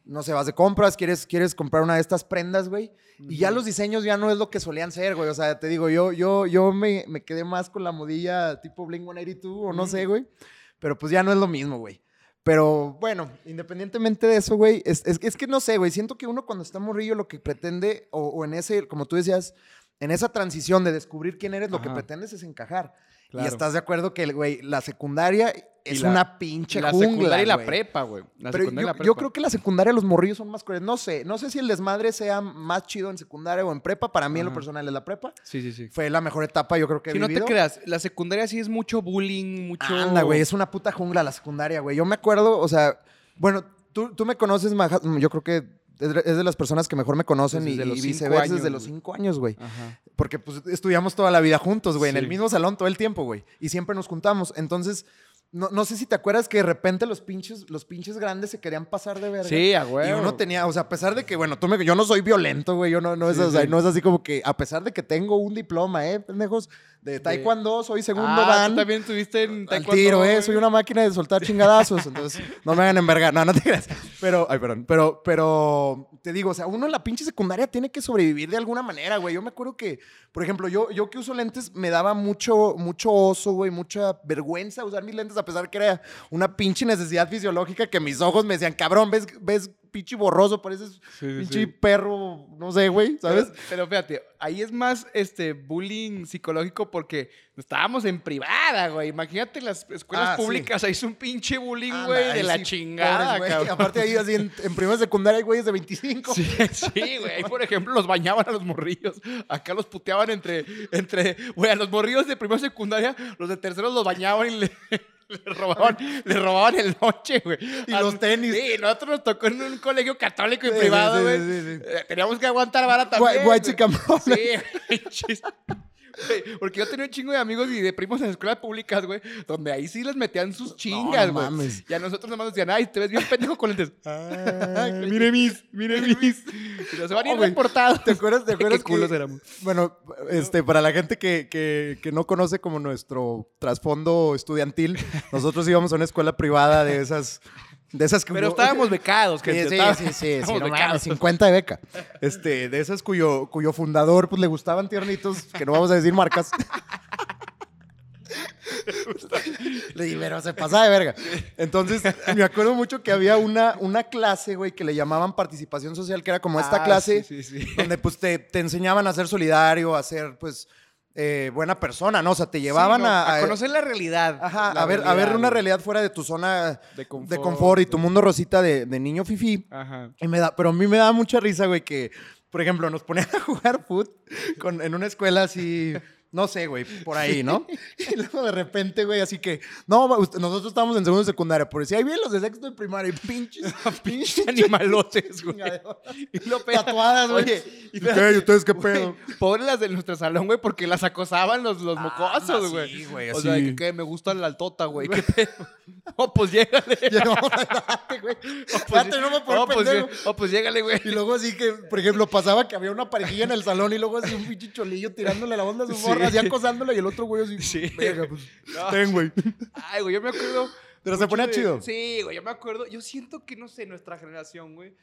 S2: no sé, vas de compras, quieres, quieres comprar una de estas prendas, güey. Y ya los diseños ya no es lo que solían ser, güey. O sea, te digo, yo, yo, yo me, me quedé más con la modilla tipo Blink 182 o no sé, güey. Pero pues ya no es lo mismo, güey. Pero bueno, independientemente de eso, güey, es, es- es que no sé, güey. Siento que uno cuando está morrillo lo que pretende, o, o en ese, como tú decías, en esa transición de descubrir quién eres, lo que pretendes es encajar. Y estás de acuerdo que, güey, la secundaria es
S3: la-
S2: una pinche
S3: la
S2: jungla,
S3: secundaria y la prepa, güey.
S2: Pero yo,
S3: la prepa.
S2: yo creo que la secundaria los morrillos son más crueles. No sé, no sé si el desmadre sea más chido en secundaria o en prepa. Para mí, en lo personal, es la prepa.
S3: Sí, sí, sí.
S2: Fue la mejor etapa, yo creo que he
S3: Si no te creas, la secundaria sí es mucho bullying, mucho...
S2: Anda, güey, es una puta jungla la secundaria, güey. Yo me acuerdo, o sea, bueno, tú, tú me conoces, Maja- yo creo que es de las personas que mejor me conocen y, y viceversa desde los cinco años, güey. Porque pues estudiamos toda la vida juntos, güey, en el mismo salón todo el tiempo, güey. Y siempre nos juntamos. Entonces, no, no sé si te acuerdas que de repente los pinches, los pinches grandes se querían pasar de verga.
S3: Sí, a huevo.
S2: Y uno tenía, o sea, a pesar de que, bueno, tú me, yo no soy violento, güey, yo no, no, es,
S3: Sí,
S2: o sea,
S3: sí.
S2: no es así como que, a pesar de que tengo un diploma, ¿eh, pendejos? De taekwondo, soy segundo
S3: ah,
S2: dan.
S3: tú también estuviste en
S2: Al
S3: taekwondo,
S2: tiro, ¿eh? Soy una máquina de soltar chingadazos. Entonces, no me hagan envergar. No, no te creas. Pero, ay, perdón. Pero, pero, te digo, o sea, uno en la pinche secundaria tiene que sobrevivir de alguna manera, güey. Yo me acuerdo que, por ejemplo, yo, yo que uso lentes, me daba mucho, mucho oso, güey, mucha vergüenza usar mis lentes, a pesar que era una pinche necesidad fisiológica que mis ojos me decían, cabrón, ves, ves pinche borroso, pareces pinche perro, no sé, güey, ¿sabes?
S3: Pero, pero fíjate, ahí es más este bullying psicológico porque estábamos en privada, güey. Imagínate las escuelas
S2: Ah, sí.
S3: públicas, ahí es un pinche bullying, güey, de la
S2: sí,
S3: chingada,
S2: pobres, güey.
S3: cabrón.
S2: Aparte ahí así en, en primera secundaria hay güeyes de 25.
S3: Sí, sí, güey. Ahí, por ejemplo, los bañaban a los morrillos. Acá los puteaban entre, entre, güey, a los morrillos de primera secundaria, los de terceros los bañaban y le, le robaban, le robaban el noche, güey.
S2: Y los tenis.
S3: Sí, nosotros nos tocó en un colegio católico y
S2: Sí,
S3: privado, güey.
S2: sí, sí.
S3: Eh, Teníamos que aguantar vara también.
S2: chicken problem.
S3: Sí, Porque yo tenía un chingo de amigos y de primos en escuelas públicas, güey, donde ahí sí les metían sus chingas,
S2: no
S3: güey.
S2: mames.
S3: y a nosotros nomás nos decían, ay, te ves bien pendejo con lentes.
S2: Ay,
S3: mire mis, mire mis. Y nos van a ir
S2: No,
S3: reportados.
S2: ¿Te acuerdas? ¿Te acuerdas
S3: Qué culos
S2: que-
S3: éramos.
S2: Bueno, este, para la gente que, que- que no conoce como nuestro trasfondo estudiantil, nosotros íbamos a una escuela privada de esas, de esas que
S3: Pero estábamos becados. Que
S2: Sí, sí, sí, sí, sí,
S3: estábamos
S2: no
S3: becados.
S2: mames, 50 de beca. Este, de esas cuyo, cuyo fundador pues le gustaban tiernitos, que no vamos a decir marcas. Le dije, pero se pasa de verga. Entonces, me acuerdo mucho que había una, una clase, güey, que le llamaban participación social, que era como esta
S3: Ah,
S2: clase
S3: sí, sí, sí.
S2: donde pues te, te enseñaban a ser solidario, a ser pues eh, buena persona, ¿no? O sea, te llevaban
S3: Sí, no,
S2: a,
S3: a conocer la realidad.
S2: Ajá,
S3: La
S2: a ver, a ver una realidad fuera de tu zona
S3: De
S2: de
S3: confort.
S2: confort, y tu mundo rosita de, de niño fifí.
S3: Ajá.
S2: Y me da, pero a mí me da mucha risa, güey, que, por ejemplo, nos ponían a jugar foot con, en una escuela así, no sé, güey, por ahí, ¿no? Y luego de repente, güey, así que, no, usted- nosotros estábamos en segundo de secundaria, por si ahí vienen los de sexto de primaria, y pinches, pinches
S3: Animalotes, güey. Y lo peor-
S2: Tatuadas, güey.
S3: Oye,
S2: ¿Y qué? ¿Y ustedes qué pedo?
S3: Pobres las de nuestro salón, güey, porque las acosaban los, los mocosos,
S2: sí,
S3: güey.
S2: güey,
S3: O sea, que, me gusta la altota, güey. ¿Qué pedo? Oh, pues llégale.
S2: Güey.
S3: Oh, pues,
S2: Espérate, no me puedo
S3: oh, pues,
S2: pendejo.
S3: oh, pues llégale, güey.
S2: Y luego así que, por ejemplo, pasaba que había una parejilla en el salón y luego así un pinche cholillo tirándole la onda a su morra, así acosándola y el otro güey así,
S3: Sí.
S2: verga, pues,
S3: No.
S2: ten, güey.
S3: Ay, güey, yo me acuerdo.
S2: Pero se ponía
S3: de-
S2: chido.
S3: Sí, güey, yo me acuerdo. Yo siento que, no sé, nuestra generación, güey.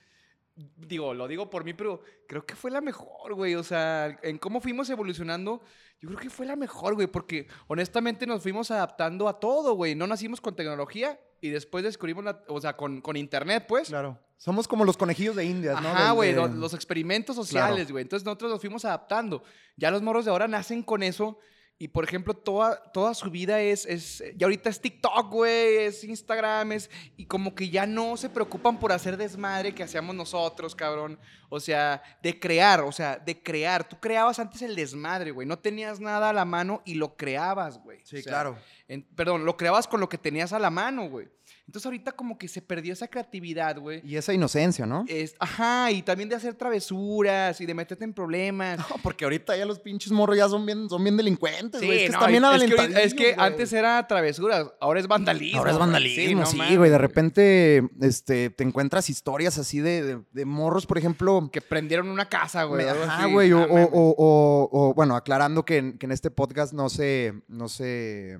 S3: Digo, lo digo por mí, pero creo que fue la mejor, güey. O sea, en cómo fuimos evolucionando, yo creo que fue la mejor, güey. Porque honestamente nos fuimos adaptando a todo, güey. No nacimos con tecnología y después descubrimos, la, o sea, con, con internet, pues.
S2: Claro. Somos como los conejillos de indias, ¿no? Del-
S3: güey,
S2: de-
S3: lo- los experimentos sociales, güey. Entonces nosotros nos fuimos adaptando. Ya los morros de ahora nacen con eso. Y por ejemplo, toda, toda su vida es, es. Ya ahorita es TikTok, güey, es Instagram, es. Y como que ya no se preocupan por hacer desmadre que hacíamos nosotros, cabrón. O sea, de crear, o sea, de crear. Tú creabas antes el desmadre, güey. No tenías nada a la mano y lo creabas, güey.
S2: Sí,
S3: O sea,
S2: claro.
S3: en- perdón, lo creabas con lo que tenías a la mano, güey. Entonces ahorita como que se perdió esa creatividad, güey.
S2: Y esa inocencia, ¿no?
S3: Es- ajá, y también de hacer travesuras y de meterte en problemas.
S2: No, porque ahorita ya los pinches morros ya son bien, son bien delincuentes, güey. es que
S3: no,
S2: bien
S3: es, que, ahorita- es
S2: adelantadillos,
S3: que antes era travesuras, ahora es vandalismo.
S2: Ahora es
S3: güey.
S2: vandalismo,
S3: no
S2: sí, güey. De repente este, te encuentras historias así de, de- de morros, por ejemplo.
S3: Que prendieron una casa, güey.
S2: Ajá, güey. O, o- o- o, bueno, aclarando que en, que en este podcast no se, no se,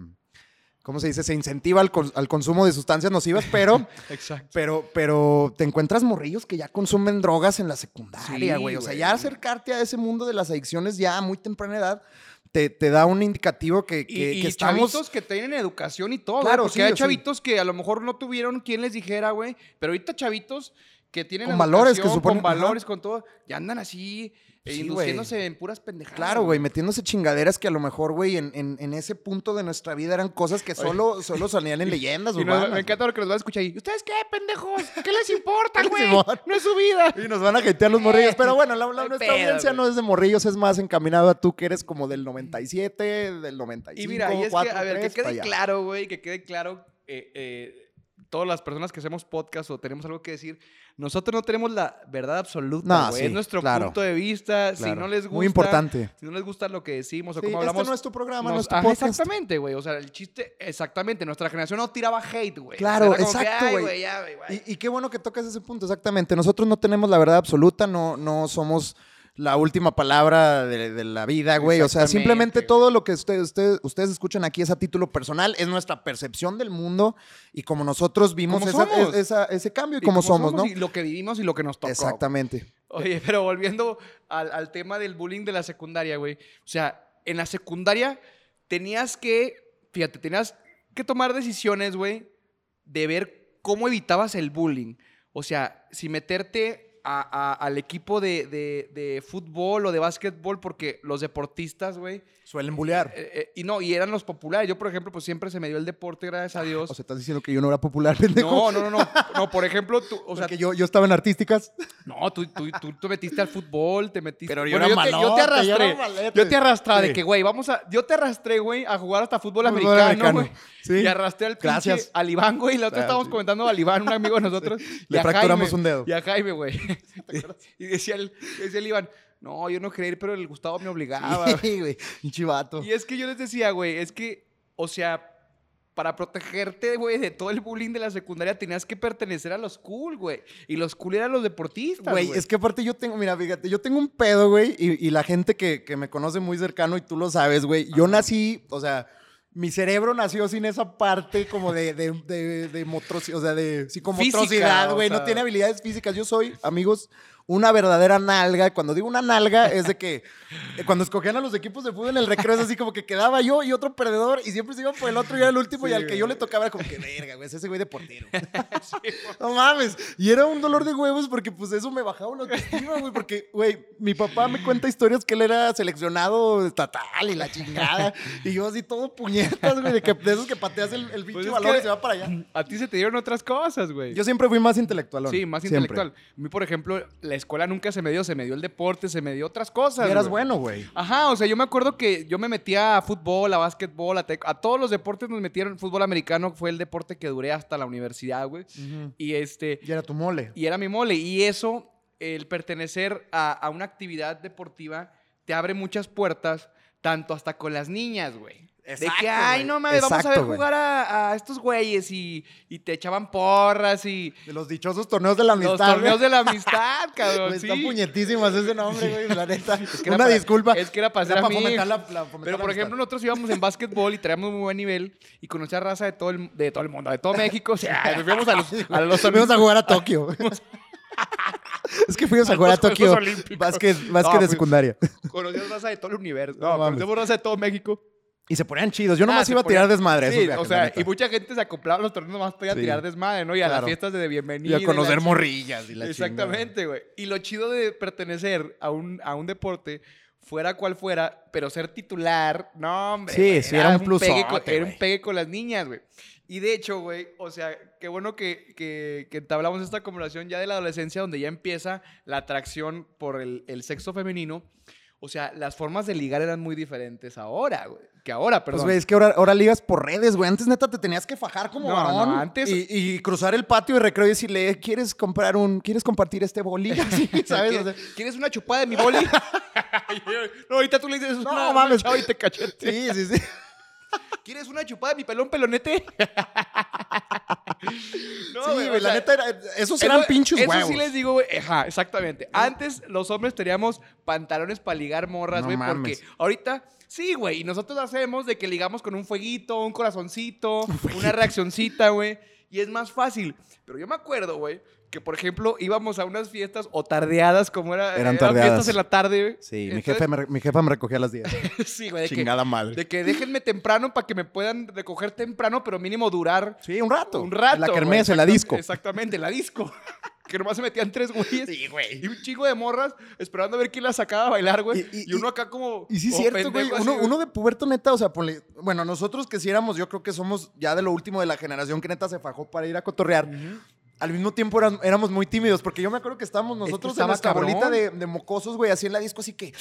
S2: ¿cómo se dice? Se incentiva al, al consumo de sustancias nocivas, pero,
S3: Exacto.
S2: pero, pero te encuentras morrillos que ya consumen drogas en la secundaria,
S3: Sí,
S2: güey. O sea, ya acercarte a ese mundo de las adicciones ya a muy temprana edad te, te da un indicativo que, que,
S3: y
S2: que estamos...
S3: chavitos que tienen educación y todo,
S2: Claro,
S3: porque
S2: sí,
S3: hay
S2: sí.
S3: chavitos que a lo mejor no tuvieron quien les dijera, güey, pero ahorita chavitos que tienen
S2: Con valores que suponen-
S3: con
S2: ajá.
S3: valores, con todo, ya andan así eh,
S2: Sí,
S3: induciéndose en puras pendejadas.
S2: Claro, güey, metiéndose chingaderas que a lo mejor, güey, en, en- en ese punto de nuestra vida eran cosas que solo, solo salían en leyendas
S3: Y nos-
S2: urbanas.
S3: me encanta lo que nos van a escuchar ahí. ¿Y ustedes qué, pendejos? ¿Qué les importa,
S2: ¿Qué les
S3: güey? No es su vida.
S2: Y nos van a hatear los morrillos. Pero bueno, la, la- nuestra
S3: pedo,
S2: audiencia
S3: güey.
S2: no es de morrillos, es más encaminado a tú que eres como del 97, del 95.
S3: Y mira, y es que,
S2: 4,
S3: a ver, que
S2: 3, pa'
S3: quede claro, güey, que quede claro, eh, eh, todas las personas que hacemos podcast o tenemos algo que decir, nosotros no tenemos la verdad absoluta,
S2: No, sí,
S3: es nuestro
S2: claro.
S3: punto de vista. Si no les gusta.
S2: Muy importante.
S3: Si no les gusta lo que decimos o
S2: Sí,
S3: cómo
S2: este
S3: hablamos.
S2: no es tu programa,
S3: nos-
S2: no es tu
S3: Ajá,
S2: podcast.
S3: Exactamente, güey. O sea, el chiste, exactamente. Nuestra generación no tiraba hate, güey.
S2: Claro,
S3: O sea,
S2: exacto,
S3: "Ay,
S2: güey.
S3: ya, güey, güey".
S2: Y, y qué bueno que tocas ese punto, exactamente. Nosotros no tenemos la verdad absoluta, no, no somos la última palabra de, de la vida, güey. O sea, simplemente todo lo que ustedes, escuchan aquí es a título personal, es nuestra percepción del mundo y como nosotros vimos esa- esa- ese cambio y,
S3: Y
S2: como somos, ¿no?
S3: Y lo que vivimos y lo que nos tocó.
S2: Exactamente.
S3: Oye, pero volviendo al, al tema del bullying de la secundaria, güey. O sea, en la secundaria tenías que, fíjate, tenías que tomar decisiones, güey, de ver cómo evitabas el bullying. o sea, si meterte a- a- al equipo de, de- de fútbol o de básquetbol, porque los deportistas, güey,
S2: Suelen bullear.
S3: eh, eh, y no, y eran los populares. Yo, por ejemplo, pues siempre se me dio el deporte, gracias a Dios.
S2: O sea, estás diciendo que yo no era popular, pendejo.
S3: no, no, no, no. No, por ejemplo, tú, o sea,
S2: Porque yo, yo estaba en artísticas.
S3: no, tú, tú, tú, te metiste al fútbol, te metiste.
S2: Pero yo
S3: Bueno,
S2: era
S3: te, yo te
S2: malote, yo
S3: arrastré.
S2: era malete.
S3: Yo te arrastré de
S2: Sí.
S3: que, güey, vamos a. Yo te arrastré, güey, a jugar hasta fútbol,
S2: Fútbol
S3: americano, güey.
S2: sí.
S3: Y arrastré al pinche
S2: Gracias.
S3: al Iván, güey. Y la otra estábamos
S2: sí.
S3: comentando al Iván, un amigo de nosotros.
S2: Le
S3: y a
S2: fracturamos
S3: Jaime,
S2: un dedo.
S3: Y a Jaime, güey. ¿Te acuerdas? y decía el, decía el Iván, no, yo no quería ir, pero el Gustavo me obligaba. güey".
S2: Sí, güey. Un chivato.
S3: Y es que yo les decía, güey, es que, o sea, para protegerte, güey, de todo el bullying de la secundaria tenías que pertenecer a los cool, güey. Y los cool eran los deportistas,
S2: Güey, es que aparte yo tengo, mira, fíjate, yo tengo un pedo, güey, y, y la gente que, que me conoce muy cercano y tú lo sabes, güey, yo nací, o sea, mi cerebro nació sin esa parte como de, de, de, de o sea, de psicomotricidad,
S3: Física, o
S2: güey,
S3: sea.
S2: no tiene habilidades físicas. Yo soy, amigos, una verdadera nalga. Cuando digo una nalga es de que eh, cuando escogían a los equipos de fútbol en el recreo es así como que quedaba yo y otro perdedor y siempre se iban por el otro y era el último y al que yo le tocaba era como que verga, güey, es ese güey de portero. No mames. Y era un dolor de huevos porque pues eso me bajaba la autoestima, güey. Porque, güey, mi papá me cuenta historias que él era seleccionado estatal y la chingada. Y yo así todo puñetas, güey, de, que, de esos que pateas el, el
S3: Pues
S2: pinche
S3: es
S2: balón
S3: que-
S2: y se va para allá.
S3: A ti se te dieron otras cosas, güey.
S2: Yo siempre fui más intelectual.
S3: Sí, más intelectual. A mí, por ejemplo, la escuela nunca se me dio, se me dio el deporte, se me dio otras cosas.
S2: Y eras bueno, güey.
S3: Ajá, o sea, yo me acuerdo que yo me metía a fútbol, a básquetbol, a, a todos los deportes nos metieron. Fútbol americano fue el deporte que duré hasta la universidad, güey. Y este,
S2: Y era tu mole.
S3: y era mi mole. Y eso, el pertenecer a, a una actividad deportiva, te abre muchas puertas, tanto hasta con las niñas, güey. De que, ay, no mames, vamos a ver
S2: güey.
S3: jugar a, a estos güeyes y, y te echaban porras y
S2: De los dichosos torneos de la amistad.
S3: los torneos
S2: güey.
S3: de la amistad, cabrón. Sí.
S2: Está puñetísimas ese nombre, güey, la neta.
S3: que era
S2: Una
S3: para-
S2: disculpa.
S3: es que era para
S2: Era
S3: amigos.
S2: fomentar la- la- fomentar
S3: Pero, por ejemplo, nosotros íbamos en básquetbol y traíamos muy buen nivel y conocía raza de todo el, de todo el mundo, de todo México. O sea, nos fuimos a los, a los
S2: Fuimos a jugar a Tokio. es que fuimos a jugar a Tokio. Básquet, básquet
S3: No,
S2: de secundaria.
S3: Conocíamos raza de todo el universo.
S2: No
S3: No, raza de todo México.
S2: Y se ponían chidos. Yo
S3: Ah,
S2: nomás iba a tirar desmadre. a
S3: Sí,
S2: viajes,
S3: o sea, y mucha gente se acoplaba a los torneos nomás para a
S2: Sí.
S3: tirar desmadre, ¿no? Y a
S2: Claro.
S3: las fiestas de
S2: Y
S3: bienvenida.
S2: a
S3: y la
S2: conocer
S3: chingada.
S2: morrillas y la
S3: Exactamente, güey. Y lo chido de pertenecer a un, a un deporte, fuera cual fuera, pero ser titular, no, hombre.
S2: Sí,
S3: güey,
S2: sí, era un plusote,
S3: pegue con- Era un pegue con las niñas, güey. Y de hecho, güey, o sea, qué bueno que, que, que entablamos esta conversación ya de la adolescencia, donde ya empieza la atracción por el, el sexo femenino. O sea, las formas de ligar eran muy diferentes ahora, güey. Que ahora,
S2: Pues,
S3: perdón.
S2: güey, es que ahora, ahora ligas por redes, güey. Antes, neta, te tenías que fajar como
S3: No,
S2: varón.
S3: no, antes-
S2: Y, y cruzar el patio de recreo y decirle, "Eh, ¿quieres comprar un... ¿Quieres compartir este boli? Así, ¿sabes? O sea,
S3: ¿Quieres, ¿Quieres una chupada de mi boli? no, ahorita tú le dices
S2: No, mames.
S3: una chava y te cachete.
S2: sí, sí, sí.
S3: ¿Quieres una chupada de mi pelón pelonete? no,
S2: sí, güey, la
S3: sea,
S2: neta, era, esos
S3: eso-
S2: eran pinches
S3: Eso
S2: huevos.
S3: sí les digo, güey. Ajá, exactamente. Antes los hombres teníamos pantalones para ligar morras, güey, porque ahorita sí, güey, y nosotros hacemos de que ligamos con un fueguito, un corazoncito, una reaccioncita, güey, y es más fácil. Pero yo me acuerdo, güey, que por ejemplo íbamos a unas fiestas o tardeadas, como era,
S2: Eran tardeadas.
S3: fiestas en la tarde.
S2: Sí, mi, jefe me, mi jefa me recogía a las 10.
S3: sí, güey, de que,
S2: Chingada madre.
S3: de que déjenme temprano para que me puedan recoger temprano, pero mínimo durar
S2: Sí, un rato.
S3: un rato.
S2: La
S3: güey,
S2: kermés, en la disco.
S3: Exactamente, en la disco. que nomás se metían tres güeyes.
S2: Sí, güey.
S3: Y un chingo de morras esperando a ver quién la sacaba a bailar, güey.
S2: Y-
S3: Y,
S2: y-
S3: uno acá como.
S2: Y sí,
S3: como
S2: cierto, güey. Uno,
S3: así,
S2: uno de puberto, neta, o sea, ponle- bueno, nosotros que sí éramos, yo creo que somos ya de lo último de la generación que neta se fajó para ir a cotorrear. Al mismo tiempo eran- éramos muy tímidos, porque yo me acuerdo que estábamos nosotros en
S3: estaba
S2: nuestra
S3: cabrón.
S2: bolita de, de mocosos, güey, así en la disco, así que ahí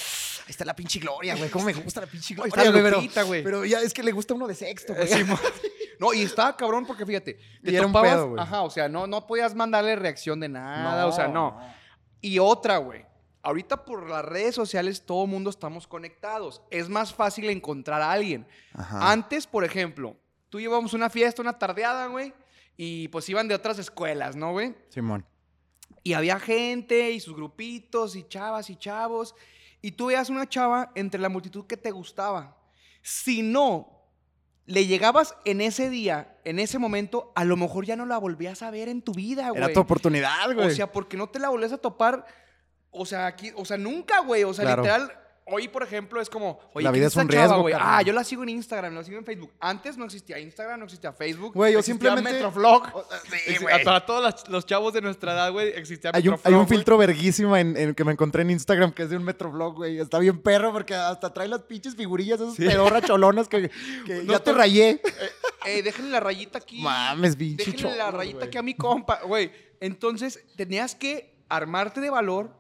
S2: está la pinche gloria, güey. ¿Cómo me gusta la pinche gloria?
S3: está
S2: güey, pero,
S3: güey.
S2: pero ya es que le gusta uno de sexto, güey.
S3: Sí, no, y estaba cabrón porque fíjate, te
S2: Y era un
S3: topabas-
S2: pedo, güey.
S3: Ajá, o sea, no, no podías mandarle reacción de nada, o sea, no. Y otra, güey. Ahorita por las redes sociales todo mundo estamos conectados. Es más fácil encontrar a alguien.
S2: Ajá.
S3: Antes, por ejemplo, tú llevamos una fiesta, una tardeada, güey, y pues iban de otras escuelas, ¿no, güey?
S2: Simón.
S3: Y había gente y sus grupitos y chavas y chavos. Y tú veías una chava entre la multitud que te gustaba. Si no le llegabas en ese día, en ese momento, a lo mejor ya no la volvías a ver en tu vida, güey.
S2: Era tu oportunidad, güey.
S3: O sea, porque no te la volvías a topar. O sea, aquí, o sea, nunca, güey. O sea,
S2: Claro.
S3: literal, hoy, por ejemplo, es como, oye,
S2: La
S3: ¿quién
S2: vida
S3: es
S2: un
S3: chava,
S2: riesgo, carnal.
S3: Ah, yo la sigo en Instagram, la sigo en Facebook. Antes no existía Instagram, no existía Facebook.
S2: Güey, yo simplemente-
S3: Metroflog.
S2: O sea, sí, güey.
S3: Para todos los, chavos de nuestra edad, güey, existía
S2: Hay un, hay un
S3: güey.
S2: filtro verguísima en, en que me encontré en Instagram que es de un Metroflog, güey. Está bien perro porque hasta trae las pinches figurillas, esas pedorras cholonas que, que
S3: No,
S2: ya te rayé.
S3: Eh, déjenle la rayita aquí.
S2: Mames, pinche
S3: Déjenle la rayita
S2: güey.
S3: aquí a mi compa, güey. Entonces, tenías que armarte de valor,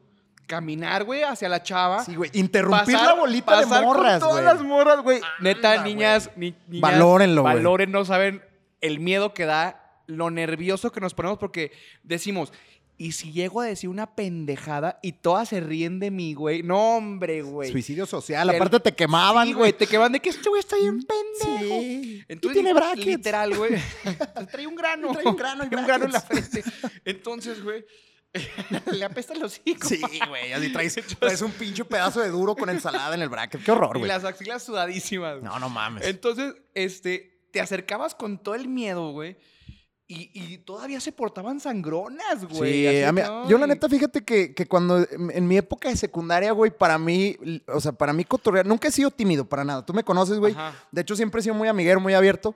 S3: caminar, güey, hacia la chava.
S2: Sí, güey. Interrumpir
S3: pasar-
S2: la bolita de
S3: con
S2: morras,
S3: todas
S2: güey.
S3: las morras, güey. Neta,
S2: Anda,
S3: niñas, ni- niñas,
S2: Valórenlo, güey.
S3: Valoren, no saben el miedo que da, lo nervioso que nos ponemos porque decimos, ¿y si llego a decir una pendejada y todas se ríen de mí, güey? No, hombre, güey.
S2: Suicidio social.
S3: El-
S2: Aparte te quemaban,
S3: Sí,
S2: güey.
S3: Te queman de que este güey está bien pendejo.
S2: Sí.
S3: Entonces,
S2: y tiene brackets.
S3: literal, güey. trae un grano.
S2: Trae un grano y
S3: Trae un grano en la frente. Entonces, güey, le apesta el hocico.
S2: Sí, güey. Así traes, traes un pinche pedazo de duro con ensalada en el bracket. Qué horror,
S3: Y
S2: güey.
S3: las axilas sudadísimas.
S2: No, no mames.
S3: Entonces, este, te acercabas con todo el miedo, güey. Y, y todavía se portaban sangronas, güey.
S2: Sí, a mí- yo la neta, fíjate que, que cuando en en mi época de secundaria, güey, para mí, o sea, para mí cotorrear, nunca he sido tímido para nada. Tú me conoces, güey. De hecho, siempre he sido muy amiguero, muy abierto.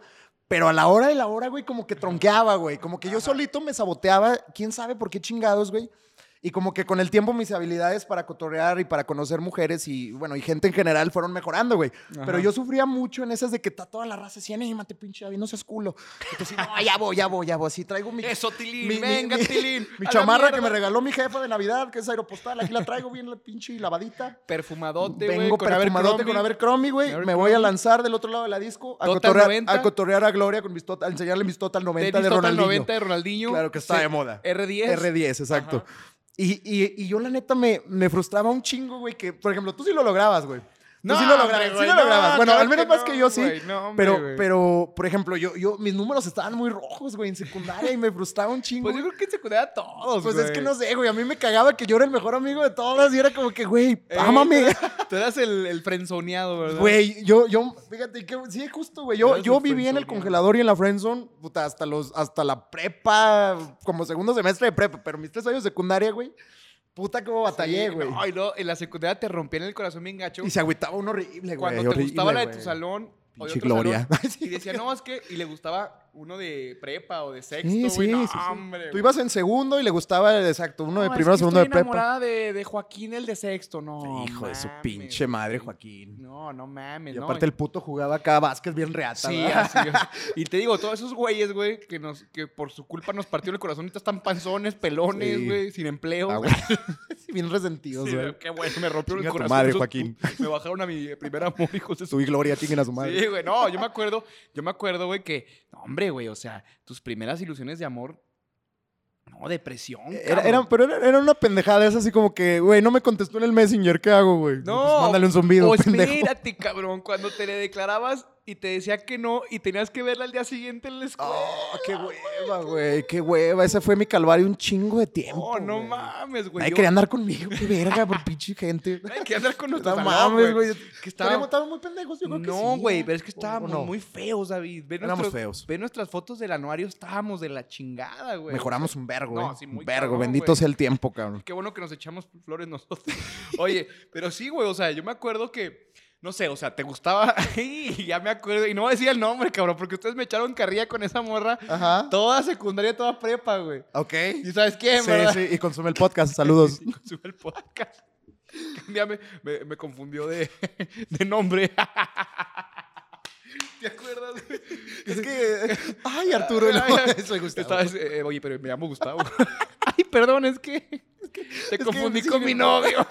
S2: Pero a la hora de la hora, güey, como que tronqueaba, güey. Como que yo solito me saboteaba, quién sabe por qué chingados, güey. Y como que con el tiempo mis habilidades para cotorrear y para conocer mujeres y, bueno, y gente en general fueron mejorando, güey. Pero yo sufría mucho en esas de que está toda la raza así, anímate, pinche David, no seas culo. Entonces, no, ya voy, ya voy, ya voy. Así traigo mi...
S3: Eso, Tilín,
S2: mi-
S3: venga,
S2: mi-
S3: Tilín.
S2: Mi chamarra que me regaló mi jefa de Navidad, que es aeropostal. Aquí la traigo bien la pinche lavadita.
S3: Perfumadote, güey.
S2: Vengo perfumadote con Abercrombie, güey. Me voy a lanzar del otro lado de la disco a, cotorrear,
S3: 90.
S2: a cotorrear a Gloria con mis total, a enseñarle mis Total 90
S3: Tenis
S2: de
S3: Total
S2: Ronaldinho.
S3: 90 de Ronaldinho.
S2: Claro que está
S3: Sí.
S2: de moda.
S3: R10.
S2: R10, exacto. Y, y, y yo la neta me, me frustraba un chingo, güey, que, por ejemplo, tú sí lo lograbas, güey.
S3: No,
S2: sí lo lograbas, sí lo
S3: no,
S2: lograbas. bueno,
S3: claro
S2: al menos
S3: que
S2: más
S3: no,
S2: que yo sí.
S3: güey, no, hombre,
S2: pero,
S3: güey.
S2: pero, por ejemplo, yo, yo, mis números estaban muy rojos, güey, en secundaria y me frustraba un chingo.
S3: Pues yo creo que en secundaria todos,
S2: Pues es que no sé, güey. A mí me cagaba que yo era el mejor amigo de todas y era como que, güey,
S3: Eh,
S2: ámame.
S3: Tú eras el, el frenzoneado, ¿verdad?
S2: Güey, yo, yo, fíjate que sí, justo, güey. Yo, yo viví en el congelador y en la friendzone, puta, hasta los, hasta la prepa, como segundo semestre de prepa, pero mis tres años de secundaria, güey, puta como batallé,
S3: Sí,
S2: güey.
S3: no, Ay, no, en la secundaria te rompían el corazón bien gacho.
S2: y se agüitaba un horrible, güey.
S3: Cuando te
S2: horrible,
S3: gustaba la de tu salón. o de
S2: Pinche
S3: otro
S2: Gloria.
S3: salón,
S2: Sí,
S3: y decía, no, es que. Y le gustaba uno de prepa o de sexto,
S2: Sí,
S3: güey.
S2: sí,
S3: no,
S2: sí,
S3: hombre.
S2: Tú ibas en segundo y le gustaba, exacto, uno de
S3: es
S2: primero,
S3: que
S2: segundo de prepa.
S3: enamorada de, de Joaquín, el de sexto. No.
S2: Hijo de su pinche madre. Joaquín.
S3: No, no mames.
S2: Y
S3: no,
S2: aparte el puto jugaba acá básquet bien reata,
S3: Sí,
S2: ¿verdad?
S3: así es. Y te digo, todos esos güeyes, güey, que, nos, que por su culpa nos partieron el corazón, están panzones, pelones, güey, sin empleo.
S2: Ah,
S3: güey.
S2: bien resentidos, güey.
S3: qué bueno, me rompieron
S2: Chinga
S3: el
S2: tu
S3: corazón.
S2: madre,
S3: esos-
S2: Joaquín.
S3: Me bajaron a mi primer amor, hijos de su
S2: Gloria chinguen a su madre.
S3: Sí, güey, no, yo me acuerdo, yo me acuerdo, güey, que, no, güey, o sea, tus primeras ilusiones de amor, no, depresión,
S2: Era,
S3: cabrón.
S2: era- pero era, era una pendejada, es así como que, güey, no me contestó en el Messenger, ¿qué hago, güey?
S3: No,
S2: Pues mándale un zumbido,
S3: o
S2: pendejo.
S3: espérate, cabrón, cuando te le declarabas y te decía que no y tenías que verla al día siguiente en la escuela.
S2: Oh, qué hueva, güey, qué hueva. Ese fue mi calvario un chingo de tiempo.
S3: no, no
S2: güey.
S3: mames, güey.
S2: Nadie
S3: yo-
S2: quería andar conmigo, qué verga, por pinche gente.
S3: Hay que andar con nuestro
S2: No mames, güey.
S3: Que estaba-
S2: muy pendejos, yo creo que
S3: No, güey,
S2: ¿eh?
S3: pero es que
S2: ¿O-
S3: estábamos
S2: no?
S3: muy feos, David. Ve
S2: Éramos feos.
S3: Ve nuestras fotos del anuario, estábamos de la chingada, güey.
S2: Mejoramos un vergo,
S3: No,
S2: güey.
S3: sí, muy
S2: un vergo,
S3: cabrón,
S2: bendito
S3: güey.
S2: sea el tiempo, cabrón.
S3: Qué bueno que nos echamos flores nosotros. Oye, pero sí, güey, o sea, yo me acuerdo que, no sé, o sea, te gustaba, y ya me acuerdo, y no voy a decir el nombre, cabrón, porque ustedes me echaron carrilla con esa morra
S2: Ajá.
S3: toda secundaria, toda prepa, güey.
S2: Ok.
S3: ¿Y sabes quién,
S2: Sí,
S3: verdad?
S2: sí, y consume el podcast. Saludos.
S3: Y consume el podcast. Un día me, me- me confundió de, de nombre. ¿Te acuerdas? güey?
S2: es que. Ay, Arturo, no, soy Gustavo.
S3: Esta vez, eh, oye, pero me llamo Gustavo. Ay, perdón, es que, te
S2: que
S3: confundí
S2: sí,
S3: con
S2: no.
S3: mi novio.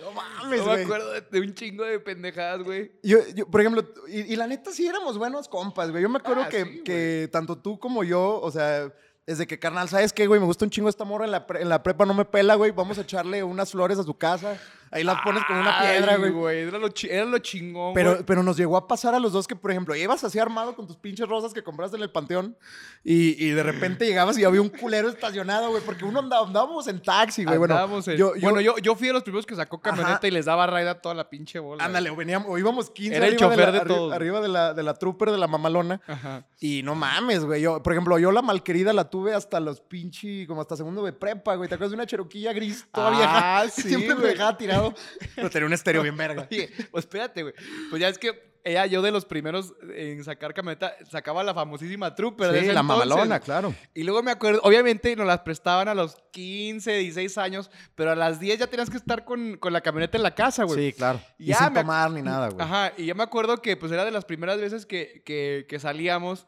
S2: No mames,
S3: No me
S2: güey.
S3: acuerdo de, de un chingo de pendejadas, güey.
S2: Yo, yo, por ejemplo, y, y la neta sí éramos buenos compas, güey. Yo me acuerdo
S3: Ah,
S2: que,
S3: sí,
S2: que tanto tú como yo, o sea, desde que carnal, ¿sabes qué, güey? Me gusta un chingo esta morra en la, pre- en la prepa, no me pela, güey. Vamos a echarle unas flores a su casa. Ahí las pones con una piedra,
S3: Ay,
S2: güey.
S3: Era lo, chi- era lo chingón,
S2: Pero,
S3: güey.
S2: pero nos llegó a pasar a los dos que, por ejemplo, ibas así armado con tus pinches rosas que compraste en el panteón y, y de repente llegabas y había un culero estacionado, güey, porque uno andaba, andábamos en taxi, güey. Bueno,
S3: Andábamos en-
S2: yo, yo-
S3: bueno, yo, yo fui de los primeros que sacó camioneta
S2: Ajá.
S3: y les daba raid a toda la pinche bola.
S2: ándale, o veníamos, o íbamos 15
S3: Era el
S2: arriba,
S3: chofer
S2: de, la, arri-
S3: todos.
S2: arriba de la, de la trooper de la mamalona.
S3: Ajá.
S2: Y no mames, güey. Yo, por ejemplo, yo la malquerida la tuve hasta los pinche, como hasta segundo de prepa, güey. ¿Te acuerdas de una cheroquilla gris toda
S3: Ah,
S2: vieja?
S3: sí,
S2: Siempre me
S3: güey.
S2: dejaba tirado
S3: cagado.
S2: Pero tenía un estéreo bien verga.
S3: Oye, pues espérate, güey. Pues ya es que ella, yo de los primeros en sacar camioneta, sacaba la famosísima Trooper. de
S2: Sí,
S3: ese
S2: la
S3: entonces.
S2: mamalona, claro.
S3: Y luego me acuerdo, obviamente nos las prestaban a los 15, 16 años, pero a las 10 ya tenías que estar con, con la camioneta en la casa, güey.
S2: Sí, claro. Y
S3: Ya
S2: sin
S3: me
S2: tomar ni nada, güey.
S3: Ajá, y yo me acuerdo que pues era de las primeras veces que, que, que salíamos.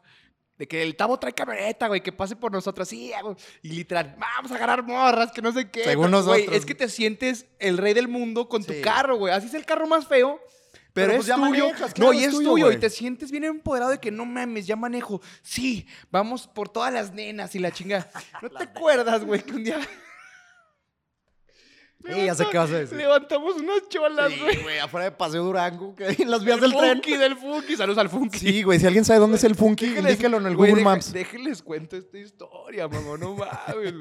S3: De que el Tavo trae camioneta, güey, que pase por nosotros. Sí, güey. Y literal, vamos a agarrar morras, que no sé qué.
S2: Según
S3: Pero, güey,
S2: nosotros.
S3: es que te sientes el rey del mundo con tu carro, güey. Así es el carro más feo. Pero,
S2: Pero,
S3: es
S2: pues, ya
S3: tuyo.
S2: manejas,
S3: no, y
S2: es
S3: es
S2: tuyo,
S3: tuyo.
S2: güey.
S3: Y te sientes bien empoderado de que no mames, ya manejo. Sí, vamos por todas las nenas y la chinga. ¿No te acuerdas, güey, que un día.
S2: Sí, ya sé qué vas a decir.
S3: Levantamos unas cholas, güey.
S2: Sí, güey, afuera de Paseo Durango, que en las vías del tren.
S3: Funky, del Funky. Saludos al Funky.
S2: Sí, güey, si alguien sabe dónde es el Funky,
S3: Déjenles-
S2: indíquelo en el Google Maps.
S3: Déjenles cuento esta historia, mamá, no mames. güey.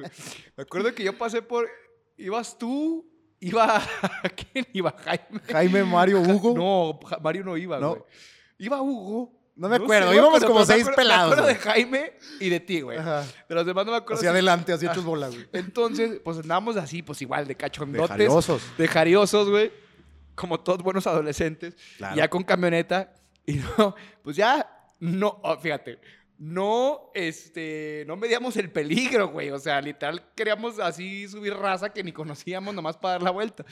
S3: Me acuerdo que yo pasé por. Ibas tú, iba. ¿Quién iba? Jaime.
S2: Jaime, Mario, Hugo.
S3: No, Mario no iba,
S2: No.
S3: güey. Iba Hugo.
S2: No me acuerdo, íbamos como seis
S3: acuerdo-
S2: pelados,
S3: Me acuerdo de. Jaime y de ti, güey.
S2: Ajá.
S3: De los demás no me acuerdo.
S2: Hacia adelante, así hechos bola, güey.
S3: Entonces, pues andábamos así, pues igual, de cachondotes.
S2: jariosos.
S3: De jariosos, güey. Como todos buenos adolescentes.
S2: Claro.
S3: Ya con camioneta. Y no, pues ya, no, oh, fíjate. No, este, no medíamos el peligro, güey. O sea, literal queríamos así subir raza que ni conocíamos nomás para dar la vuelta.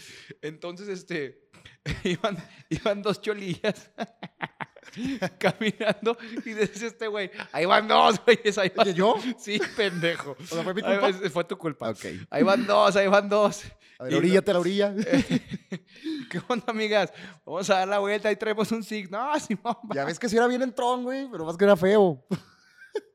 S3: Entonces, este, iban, iban dos cholillas caminando y dice este güey, ahí van dos, güey. Ahí van-
S2: ¿yo?
S3: Sí, pendejo.
S2: O sea, ¿fue mi culpa?
S3: fue tu culpa.
S2: Ok.
S3: Ahí van dos, ahí van dos.
S2: A ver, oríllate a la orilla.
S3: ¿Qué onda, amigas? Vamos a dar la vuelta, ahí traemos un sig. No, Simón, va.
S2: Ya ves que sí era bien entrón, güey, pero más que era feo.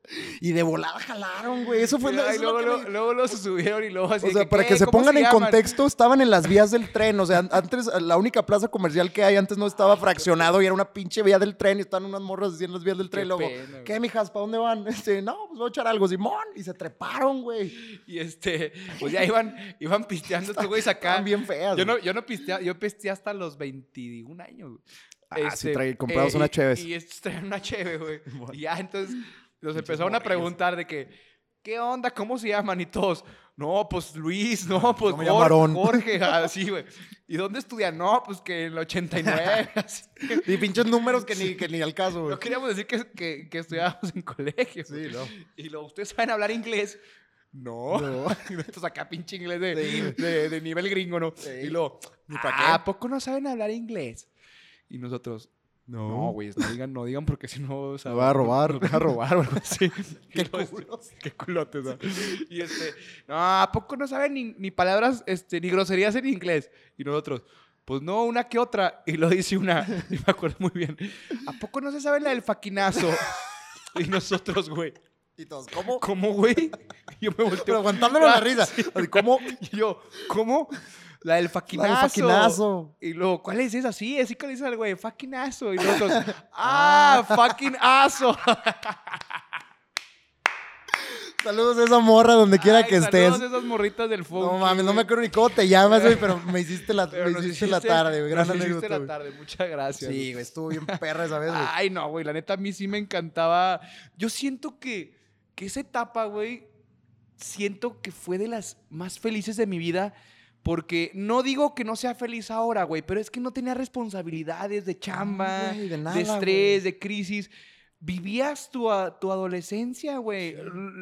S2: y de volada jalaron, güey. Eso fue lo,
S3: Ay,
S2: eso es lo
S3: luego,
S2: que
S3: luego,
S2: me-
S3: luego los subieron y luego así.
S2: O sea,
S3: que,
S2: para que se
S3: ¿Cómo
S2: pongan en contexto, estaban en las vías del tren. O sea, an- antes la única plaza comercial que hay antes no estaba fraccionado y era una pinche vía del tren y estaban unas morras así en las vías del tren.
S3: Qué
S2: y luego,
S3: pena.
S2: ¿qué, mijas? ¿Para dónde van? Este, no, pues voy a echar algo, Simón. Y se treparon, güey.
S3: Y este, pues ya iban, iban pisteando estos güeyes acá.
S2: Bien feas.
S3: Yo no, yo no pisteaba, yo pisteé hasta los 21 años. güey.
S2: Ah, sí, traí- comprabas una
S3: y-
S2: Cheves.
S3: Y, estos traían una cheve, güey. Y ya entonces los empezaron a preguntar de que, ¿qué onda? ¿Cómo se llaman? Y todos, no, pues Luis, no, pues
S2: No me
S3: Jorge. Jorge, así, güey. ¿Y dónde estudian? No, pues que en el 89, así.
S2: Y pinches números que ni, que ni al caso, güey.
S3: No queríamos decir que, que, que estudiábamos en colegio.
S2: Sí, no.
S3: Y luego, ¿ustedes saben hablar inglés? No.
S2: No.
S3: Nosotros acá pinche inglés de,
S2: Sí,
S3: de, de nivel gringo, ¿no?
S2: Sí.
S3: Y luego,
S2: ¿Ni pa'
S3: "Ah,
S2: qué?"
S3: ¿a poco no saben hablar inglés? Y nosotros, no, güey, no digan, no digan porque si no... o sea,
S2: va a robar.
S3: nos van a robar o algo así.
S2: Qué culos.
S3: Qué culotes, ¿no? Y este, no, ¿a poco no saben ni, ni palabras, este, ni groserías en inglés? Y nosotros, pues no, una que otra. Y lo dice una, y me acuerdo muy bien, ¿a poco no se sabe la del faquinazo? Y nosotros, güey,
S2: Y todos, ¿cómo?
S3: ¿cómo, güey? Y Yo me volteo.
S2: Pero aguantándonos la
S3: Ah,
S2: risa.
S3: sí.
S2: ¿Cómo?
S3: Y yo, ¿cómo? La del faquinazo.
S2: La del faquinazo.
S3: Y luego, ¿cuál es esa? Sí, así que le dice al güey, faquinazo. Y nosotros, ¡ah, fucking aso!
S2: Saludos a esa morra donde quiera que estés.
S3: saludos a esas morritas del fútbol.
S2: No mames, no me acuerdo ni cómo te llamas, güey, pero me hiciste la, me hiciste la
S3: hiciste-
S2: tarde, güey. Gran
S3: nos hiciste
S2: anécdota,
S3: la
S2: güey.
S3: tarde, muchas gracias.
S2: Sí, güey, estuvo bien perra esa vez, güey.
S3: Ay, no, güey, la neta a mí sí me encantaba. Yo siento que, que esa etapa, güey, siento que fue de las más felices de mi vida. Porque no digo que no sea feliz ahora, güey, pero es que no tenía responsabilidades de chamba,
S2: güey, de nada,
S3: de estrés,
S2: güey.
S3: de crisis. Vivías tu, a- tu adolescencia, güey.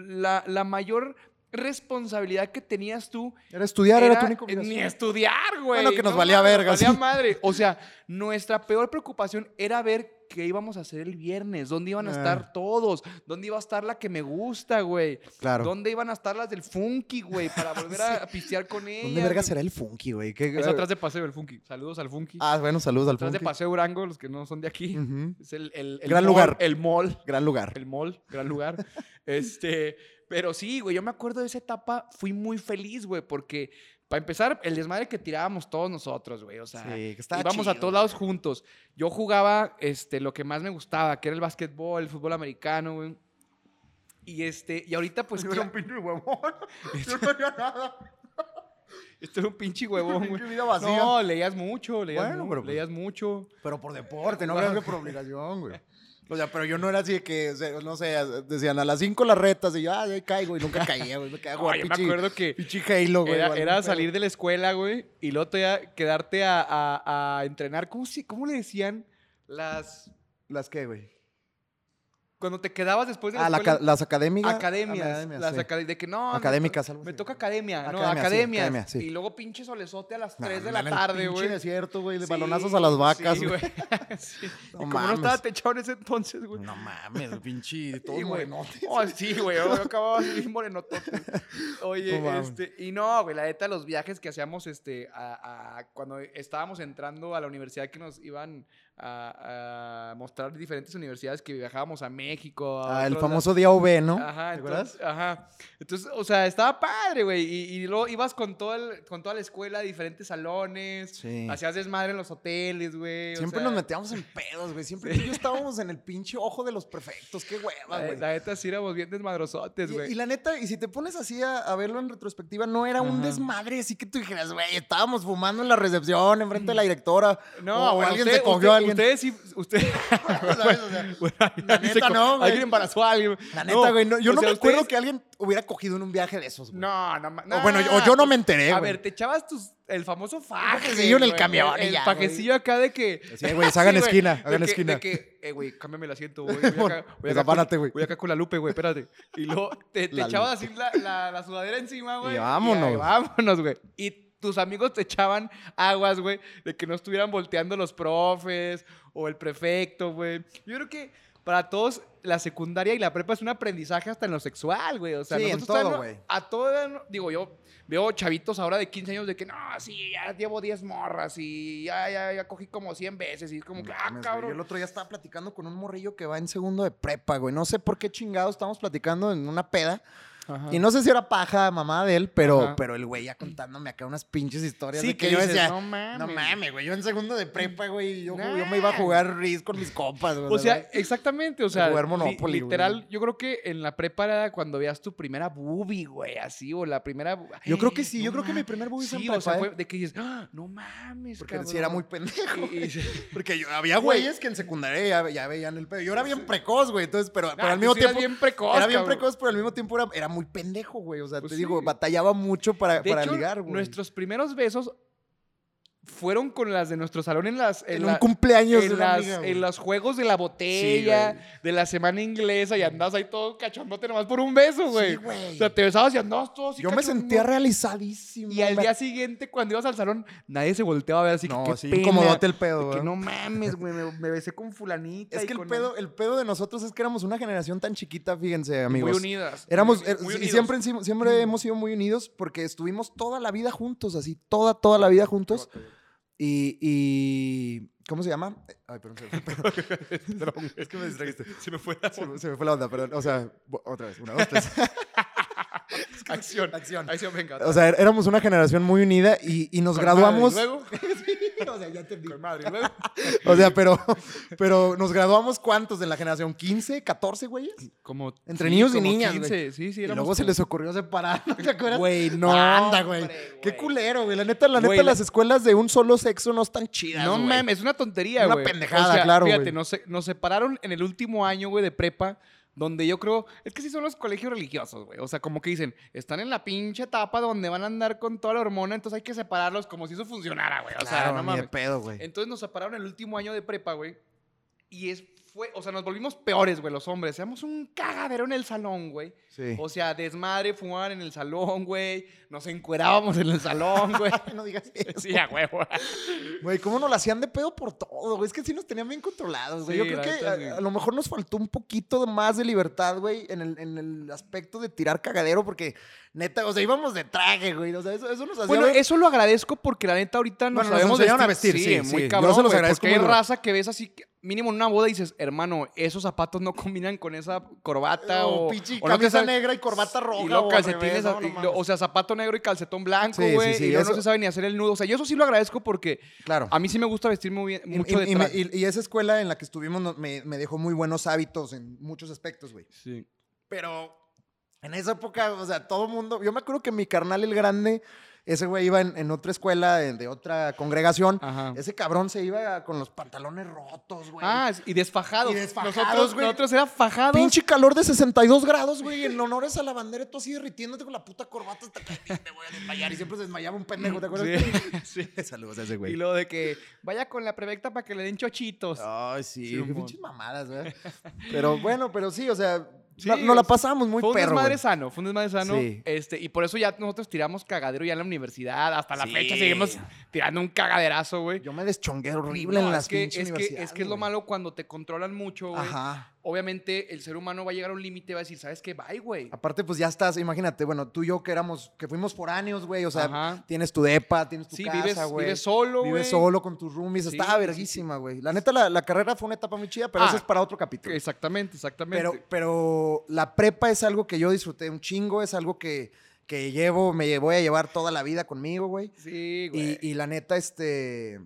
S3: La, la mayor responsabilidad que tenías tú
S2: Era estudiar, era,
S3: era
S2: tu único.
S3: Ni estudiar, güey.
S2: Bueno, que nos
S3: No
S2: valía verga,
S3: valía
S2: sí.
S3: madre. O sea, nuestra peor preocupación era ver qué íbamos a hacer el viernes, dónde iban a
S2: Ah.
S3: estar todos, dónde iba a estar la que me gusta, güey.
S2: Claro.
S3: ¿Dónde iban a estar las del Funky, güey? Para volver a, a pistear con ellas.
S2: ¿Dónde verga será el Funky, güey? ¿Qué-
S3: Es atrás de Paseo el Funky. Saludos al Funky.
S2: Ah, bueno, saludos al
S3: atrás de
S2: Funky.
S3: Paseo Durango, los que no son de aquí. Es el, el- el
S2: Gran
S3: mall-
S2: lugar.
S3: El mall.
S2: Gran lugar.
S3: El mall, gran lugar. este, pero sí, güey, yo me acuerdo de esa etapa, fui muy feliz, güey, porque para empezar, el desmadre que tirábamos todos nosotros, güey, o sea,
S2: Sí,
S3: íbamos a todos lados juntos. Yo jugaba este lo que más me gustaba, que era el básquetbol, el fútbol americano, güey. Y este, y ahorita pues
S2: Yo era un pinche huevón. Yo no haría nada.
S3: Esto era un pinche huevón, güey. No, leías mucho, leías,
S2: Bueno,
S3: mu-
S2: pero pues-
S3: leías mucho.
S2: Pero por deporte, no creo que por obligación, güey. O sea, pero yo no era así de que, o sea, no sé, decían a las 5 las retas y yo, ah, ahí caigo y nunca caía, güey. Me quedaba a jugar
S3: Ay, me acuerdo que
S2: Pinche Halo, güey.
S3: era, salir de la escuela, güey, y luego todavía quedarte a, a- a entrenar. ¿Cómo, se- ¿Cómo le decían? Las...
S2: ¿Las qué, güey?
S3: Cuando te quedabas después de la
S2: Ah,
S3: escuela.
S2: las académicas.
S3: Academias.
S2: Academias,
S3: las
S2: sí.
S3: acad- de que no. me
S2: Académicas,
S3: Me toca academia. no,
S2: Academia, sí,
S3: academias.
S2: academia, sí.
S3: Y luego pinche solezote a las
S2: No,
S3: 3 de
S2: no,
S3: la tarde,
S2: pinche
S3: güey.
S2: desierto, güey, de balonazos a las vacas, güey. No
S3: y como
S2: mames.
S3: no estaba techado en ese entonces, güey.
S2: No mames, pinche, todos morenotes.
S3: Oh, sí, güey. Yo acababa bien morenotote. Oye,
S2: No
S3: este. Y no, güey, la neta, los viajes que hacíamos, este, a, a- cuando estábamos entrando a la universidad que nos iban a, a mostrar diferentes universidades que viajábamos a México. a
S2: Ah, el famoso día OV, ¿no?
S3: Ajá, entonces, ajá. Entonces, o sea, estaba padre, güey. Y, y luego ibas con, todo el- con toda la escuela a diferentes salones.
S2: Sí.
S3: Hacías desmadre en los hoteles, güey. o
S2: Siempre
S3: sea,
S2: nos metíamos en pedos, güey. Siempre tú y yo estábamos en el pinche ojo de los prefectos. Qué hueva,
S3: La,
S2: güey.
S3: la neta sí éramos bien desmadrosotes, güey.
S2: y la neta, y si te pones así a, a verlo en retrospectiva, no era un desmadre, así que tú dijeras, güey, estábamos fumando en la recepción, enfrente de la directora.
S3: No,
S2: o
S3: bueno,
S2: alguien
S3: usted-
S2: se cogió
S3: usted-
S2: alguien.
S3: Ustedes sí, usted...
S2: ¿Sabes? O sea,
S3: Bueno,
S2: La neta, no, güey.
S3: Alguien embarazó a alguien.
S2: la neta, güey, no- yo no
S3: sea,
S2: me acuerdo
S3: ustedes-
S2: que alguien hubiera cogido en un viaje de esos, güey.
S3: No, no, ma-
S2: O bueno, yo- o yo no me enteré,
S3: A
S2: güey.
S3: ver, te echabas tus, el famoso faje.
S2: fajecillo en el
S3: güey,
S2: camión y
S3: El
S2: ya,
S3: fajecillo acá de que...
S2: Sí, güey, se hagan
S3: güey,
S2: esquina,
S3: de
S2: hagan
S3: que-
S2: esquina.
S3: De que, eh, güey, cámbiame el asiento, güey. Voy acá, voy acá con-
S2: Desapárate, güey.
S3: Voy acá con la Lupe, güey, espérate. Y luego te, echabas así la, la, la sudadera encima, güey.
S2: Y vámonos.
S3: vámonos, güey. Y tus amigos te echaban aguas, güey, de que no estuvieran volteando los profes o el prefecto, güey. Yo creo que para todos la secundaria y la prepa es un aprendizaje hasta en lo sexual, güey. O sea,
S2: Sí, en todo, güey.
S3: A todo, digo, yo veo chavitos ahora de 15 años de que, no, sí, ya llevo 10 morras y ya, ya, ya cogí como 100 veces y es como que, ah,
S2: Mames, güey,
S3: cabrón.
S2: Yo el otro día estaba platicando con un morrillo que va en segundo de prepa, güey. No sé por qué chingados estábamos platicando en una peda.
S3: Ajá.
S2: Y no sé si era paja mamá de él, pero,
S3: Ajá.
S2: pero el güey ya contándome acá unas pinches historias
S3: Sí,
S2: de que,
S3: que
S2: yo
S3: dices,
S2: decía,
S3: no
S2: no
S3: mames".
S2: mames, güey, yo en segundo de prepa, güey, yo,
S3: Nah.
S2: yo me iba a jugar RIS con mis compas, güey.
S3: O sea,
S2: ¿verdad?
S3: exactamente, o sea,
S2: jugar Monopoly, güey.
S3: literal, yo creo que en la prepa era cuando veas tu primera boobie, güey, así, o la primera...
S2: yo creo que sí,
S3: no
S2: yo creo que mi primer boobie fue en
S3: Sí, o sea, fue
S2: ¿eh?
S3: de que dices, "Ah, no mames,
S2: porque
S3: cabrón".
S2: sí era muy pendejo.
S3: Y- y-
S2: güey. Porque yo, había güeyes que en secundaria ya, ya veían el pedo. Yo era bien precoz, güey, entonces, pero, pero
S3: Ah,
S2: al mismo tiempo...
S3: bien precoz,
S2: Era bien precoz, pero al mismo tiempo era, era muy pendejo, güey. O sea,
S3: Pues
S2: te digo, batallaba mucho para,
S3: De
S2: para
S3: hecho,
S2: ligar, güey.
S3: nuestros primeros besos fueron con las de nuestro salón en las...
S2: En
S3: la-
S2: un cumpleaños
S3: en, las-
S2: amiga,
S3: en los juegos de la botella, de la semana inglesa, y andabas ahí todo cachondote nomás por un beso, güey.
S2: Sí.
S3: O sea, te besabas y andabas todo así
S2: Yo me sentía realizadísimo.
S3: Y al día siguiente, cuando ibas al salón, nadie se volteaba a ver así que
S2: No,
S3: qué
S2: sí, incomodote el pedo,
S3: que no mames, güey, me, me besé con fulanita.
S2: Es
S3: y
S2: que el
S3: con-
S2: pedo, el pedo de nosotros es que éramos una generación tan chiquita, fíjense, amigos.
S3: Muy unidas.
S2: Éramos,
S3: muy,
S2: er-
S3: muy
S2: y
S3: unidos.
S2: siempre, siempre hemos sido muy unidos porque estuvimos toda la vida juntos, así, toda, toda la vida juntos. Y, y ¿cómo se llama? Eh, Ay, perdón, se es que me distrajiste.
S3: Se me fue la
S2: Se me, se me fue la onda, perdón. O sea, otra vez, una, dos, tres.
S3: acción.
S2: Acción.
S3: Acción, venga.
S2: O sea, er- éramos una generación muy unida y, y nos
S3: Con
S2: graduamos.
S3: madre, y luego,
S2: o sea, ya entendí.
S3: con madre, luego.
S2: O sea, pero, pero nos graduamos cuántos de la generación? ¿15, 14, güeyes?
S3: Como,
S2: Entre
S3: sí,
S2: niños y niñas,
S3: 15,
S2: güey.
S3: Sí, sí,
S2: Y
S3: éramos
S2: luego se les ocurrió separar, ¿no ¿te acuerdas?
S3: Güey, no.
S2: Anda, güey. Qué culero, güey. La neta, la neta,
S3: la-
S2: las escuelas de un solo sexo no están chidas,
S3: No mames, es una tontería,
S2: Una
S3: güey.
S2: pendejada, claro,
S3: Fíjate,
S2: güey.
S3: nos, se- nos separaron en el último año, güey, de prepa, donde yo creo, es que sí son los colegios religiosos, güey. O sea, como que dicen, están en la pinche etapa donde van a andar con toda la hormona, entonces hay que separarlos como si eso funcionara, güey. O sea,
S2: Claro,
S3: no
S2: ni de
S3: mames.
S2: pedo, güey.
S3: Entonces nos separaron el último año de prepa, güey. Y es, fue, o sea, nos volvimos peores, güey, los hombres. Éramos un cagadero en el salón, güey.
S2: Sí.
S3: O sea, desmadre, fumar en el salón, güey. Nos encuerábamos en el salón, güey.
S2: no digas eso.
S3: Sí, a huevo.
S2: Güey, ¿cómo nos la hacían de pedo por todo, güey? Es que sí nos tenían bien controlados, güey.
S3: Sí,
S2: Yo creo que a,
S3: sí.
S2: a lo mejor nos faltó un poquito más de libertad, güey, en el, en el aspecto de tirar cagadero, porque neta, o sea, íbamos de traje, güey. O sea, eso, eso nos hacía.
S3: Bueno,
S2: ver-
S3: eso lo agradezco porque la neta ahorita nos
S2: Bueno, nos
S3: sabemos
S2: enseñaron a vestir, sí,
S3: muy
S2: sí.
S3: cabrón,
S2: Yo se los agradezco
S3: Porque hay raza que ves así, que- mínimo en una boda y dices, hermano, esos zapatos no combinan con esa corbata
S2: O
S3: o...
S2: pinche
S3: o
S2: camisa negra y corbata roja.
S3: Y
S2: o
S3: luego calcetines,
S2: revés, no, no
S3: y lo-
S2: mames.
S3: o sea, zapato negro y calcetón blanco,
S2: Sí, sí,
S3: güey.
S2: sí,
S3: y luego no se sabe ni hacer el nudo. O sea, yo eso sí lo agradezco porque
S2: Claro.
S3: a mí sí me gusta vestir muy bien,
S2: Y-
S3: mucho
S2: y,
S3: de
S2: y me-
S3: traje.
S2: y- y esa escuela en la que estuvimos no- me, me dejó muy buenos hábitos en muchos aspectos, güey.
S3: Sí.
S2: Pero En esa época, o sea, todo el mundo. Yo me acuerdo que mi carnal, el grande, ese güey iba en, en otra escuela de, de otra congregación.
S3: Ajá.
S2: Ese cabrón se iba con los pantalones rotos, güey.
S3: Ah, y desfajados.
S2: Y desfajados,
S3: nosotros,
S2: güey.
S3: nosotros era fajados.
S2: Pinche calor de 62 grados, güey, en honores a la bandera, y tú así derritiéndote con la puta corbata hasta que me voy a desmayar. Y siempre se desmayaba un pendejo, ¿te acuerdas?
S3: Sí, sí.
S2: Saludos a ese
S3: Y
S2: güey.
S3: lo de que vaya con la prevecta para que le den chochitos.
S2: Ay, sí,
S3: Sí,
S2: pinches mamadas, güey. Pero bueno, pero sí, o sea,
S3: Sí,
S2: no- la pasábamos muy
S3: fue un
S2: perro,
S3: desmadre
S2: güey.
S3: sano, fue un desmadre sano.
S2: Sí.
S3: Este, y por eso ya nosotros tiramos cagadero ya en la universidad. Hasta la
S2: Sí.
S3: fecha seguimos tirando un cagaderazo, güey.
S2: Yo me deschongué horrible
S3: No,
S2: en las
S3: es que, es que, es que es lo malo cuando te controlan mucho, güey.
S2: Ajá.
S3: Obviamente el ser humano va a llegar a un límite y va a decir, ¿sabes qué? Bye, güey.
S2: Aparte, pues ya estás, imagínate, bueno, tú y yo que éramos, que fuimos foráneos, güey, o sea,
S3: Ajá.
S2: tienes tu depa, tienes tu
S3: Sí,
S2: casa,
S3: vives,
S2: güey.
S3: vives solo, güey.
S2: Vives solo con tus roomies,
S3: Sí,
S2: estaba verguísima, güey. La neta, la, la carrera fue una etapa muy chida, pero
S3: Ah,
S2: eso es para otro capítulo.
S3: Exactamente, exactamente.
S2: Pero, pero la prepa es algo que yo disfruté un chingo, es algo que, que llevo, me voy a llevar toda la vida conmigo, güey.
S3: sí, güey.
S2: Y, y la neta, este,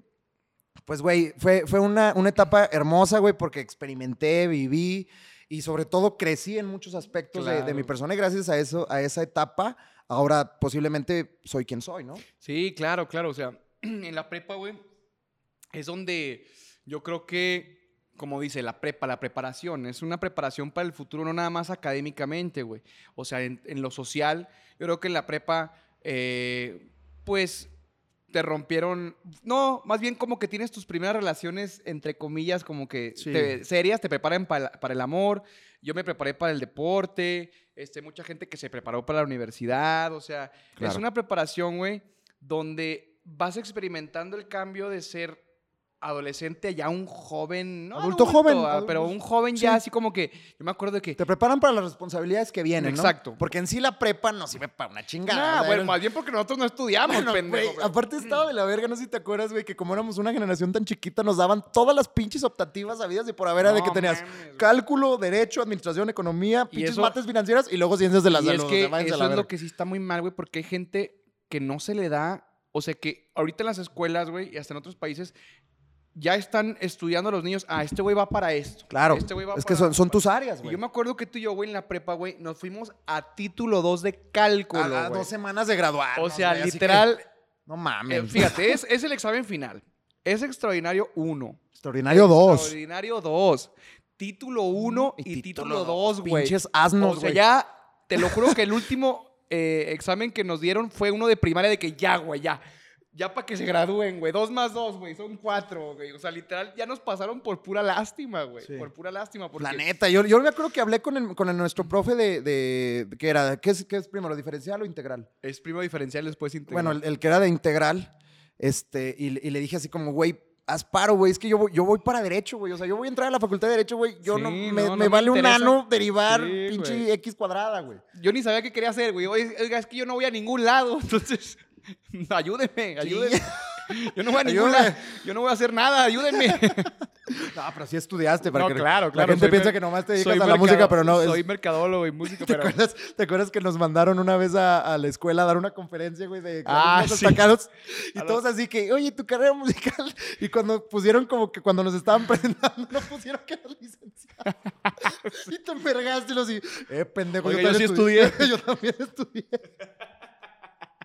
S2: pues, güey, fue, fue una, una etapa hermosa, güey, porque experimenté, viví y sobre todo crecí en muchos aspectos de, de mi persona y gracias a eso, a esa etapa, ahora posiblemente soy quien soy, ¿no?
S3: Sí, claro, claro. O sea, en la prepa, güey, es donde yo creo que, como dice, la prepa, la preparación, es una preparación para el futuro, no nada más académicamente, güey. O sea, en, en lo social, yo creo que en la prepa, eh, pues, te rompieron, no, más bien como que tienes tus primeras relaciones, entre comillas, como que
S2: Sí.
S3: te- serias, te preparan para, para el amor. Yo me preparé para el deporte, este, mucha gente que se preparó para la universidad, o sea, es una preparación, güey, donde vas experimentando el cambio de ser adolescente ya un joven, no
S2: Adulto joven,
S3: ah,
S2: adulto-
S3: pero un joven
S2: sí.
S3: ya así como que, yo me acuerdo de que,
S2: Te preparan para las responsabilidades que vienen, ¿no?
S3: Exacto.
S2: Porque en sí la prepa no sirve para una chingada. o sea,
S3: bueno, más bien porque nosotros no estudiamos,
S2: Bueno,
S3: pendejo.
S2: aparte estaba de la verga, no sé si te acuerdas, güey, que como éramos una generación tan chiquita, nos daban todas las pinches optativas habidas y por haber de que tenías
S3: mames,
S2: cálculo, derecho, administración, economía, pinches
S3: eso-
S2: mates financieras y luego ciencias de la
S3: y
S2: salud.
S3: es
S2: o
S3: que
S2: sea, váyanse a
S3: eso
S2: la
S3: es lo que sí está muy mal, güey, porque hay gente que no se le da, o sea, que ahorita en las escuelas, güey, y hasta en otros países, ya están estudiando a los niños, ah, este güey va para esto.
S2: Claro,
S3: este güey va
S2: es que
S3: para-
S2: son, son tus áreas, güey.
S3: yo me acuerdo que tú y yo, güey, en la prepa, güey, nos fuimos a título 2 de cálculo,
S2: a, dos semanas de graduar.
S3: O sea, literal,
S2: no
S3: eh,
S2: mames.
S3: fíjate, es, es el examen final. Es extraordinario 1.
S2: Extraordinario dos.
S3: Extraordinario 2. Título 1 y, título 2, güey.
S2: Pinches asnos,
S3: O sea, ya, te lo juro que el último eh, examen que nos dieron fue uno de primaria de que ya, güey, ya. Ya para que se gradúen, güey. Dos más dos, güey. Son cuatro, güey. O sea, literal, ya nos pasaron por pura lástima, güey.
S2: Sí.
S3: Por pura lástima. Porque,
S2: La neta, yo, yo me acuerdo que hablé con, el- con el- nuestro profe de, de- ¿Qué era? ¿Qué es, qué es primero, diferencial o integral?
S3: Es primo diferencial después integral.
S2: Bueno, el, el que era de integral, este, y, le- y le dije así como, güey, haz paro, güey, es que yo voy, yo voy para derecho, güey, o sea, yo voy a entrar a la facultad de derecho, güey, yo
S3: Sí,
S2: no, me,
S3: no, no
S2: me
S3: me
S2: vale un nano derivar
S3: Sí,
S2: pinche
S3: güey.
S2: X cuadrada, güey.
S3: Yo ni sabía qué quería hacer, güey. Oye, Oiga, es que yo no voy a ningún lado. Entonces, ayúdenme, ayúdenme. Yo no voy a lado. Yo no voy a hacer nada, ayúdenme.
S2: No, pero sí estudiaste, para
S3: No,
S2: que
S3: claro,
S2: la
S3: claro.
S2: gente
S3: soy
S2: piensa que nomás te dedicas a la
S3: mercado-
S2: música, pero no. es-
S3: Soy mercadólogo y músico,
S2: ¿Te,
S3: pero...
S2: acuerdas, ¿Te acuerdas que nos mandaron una vez a, a la escuela a dar una conferencia, güey, de
S3: Ah, sí.
S2: destacados? Y
S3: A
S2: todos así que, oye, tu carrera musical. Y cuando pusieron como que cuando nos estaban presentando, no pusieron que eras licenciado. y te envergaste y los así, eh, pendejo.
S3: Oiga, yo sí
S2: también yo también estudié.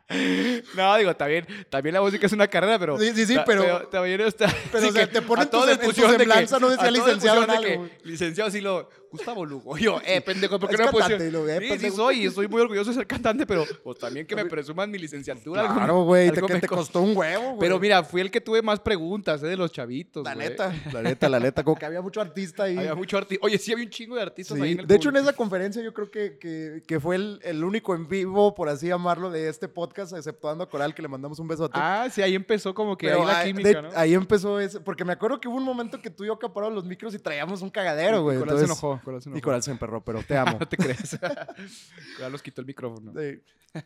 S3: No, digo, también, también la música es una carrera, pero...
S2: Sí, sí, sí,
S3: ta-
S2: pero-
S3: también está...
S2: pero, o sea, te ponen sem- en tu semblanza no decía licenciado en algo,
S3: que Licenciado sí lo... Gustavo Lugo. Yo, eh, pendejo, ¿por qué
S2: Es
S3: no
S2: cantante, lo, eh,
S3: sí, sí soy, y estoy muy orgulloso de ser cantante, pero pues, también que me presuman mi licenciatura.
S2: Claro, güey, te, que te
S3: costó.
S2: un huevo, güey.
S3: Pero mira, fui el que tuve más preguntas, eh, de los chavitos,
S2: La
S3: güey.
S2: neta, la neta, la neta. Como que había mucho artista ahí.
S3: Había mucho artista. Oye, sí había un chingo de artistas
S2: Sí,
S3: ahí en el
S2: De hecho, en esa conferencia yo creo que, que, que fue el, el único en vivo, por así llamarlo, de este podcast, exceptuando a Coral, que le mandamos un beso a ti.
S3: Ah, sí, ahí empezó como que ahí la química,
S2: de-
S3: ¿no?
S2: ahí empezó ese, porque me acuerdo que hubo un momento que tú y yo acaparamos los micros y traíamos un cagadero, güey.
S3: Coral se
S2: entonces-
S3: enojó. Coral se enojó.
S2: Y Coral se emperró, pero te amo.
S3: No te crees. Coral nos quitó el micrófono.
S2: Sí.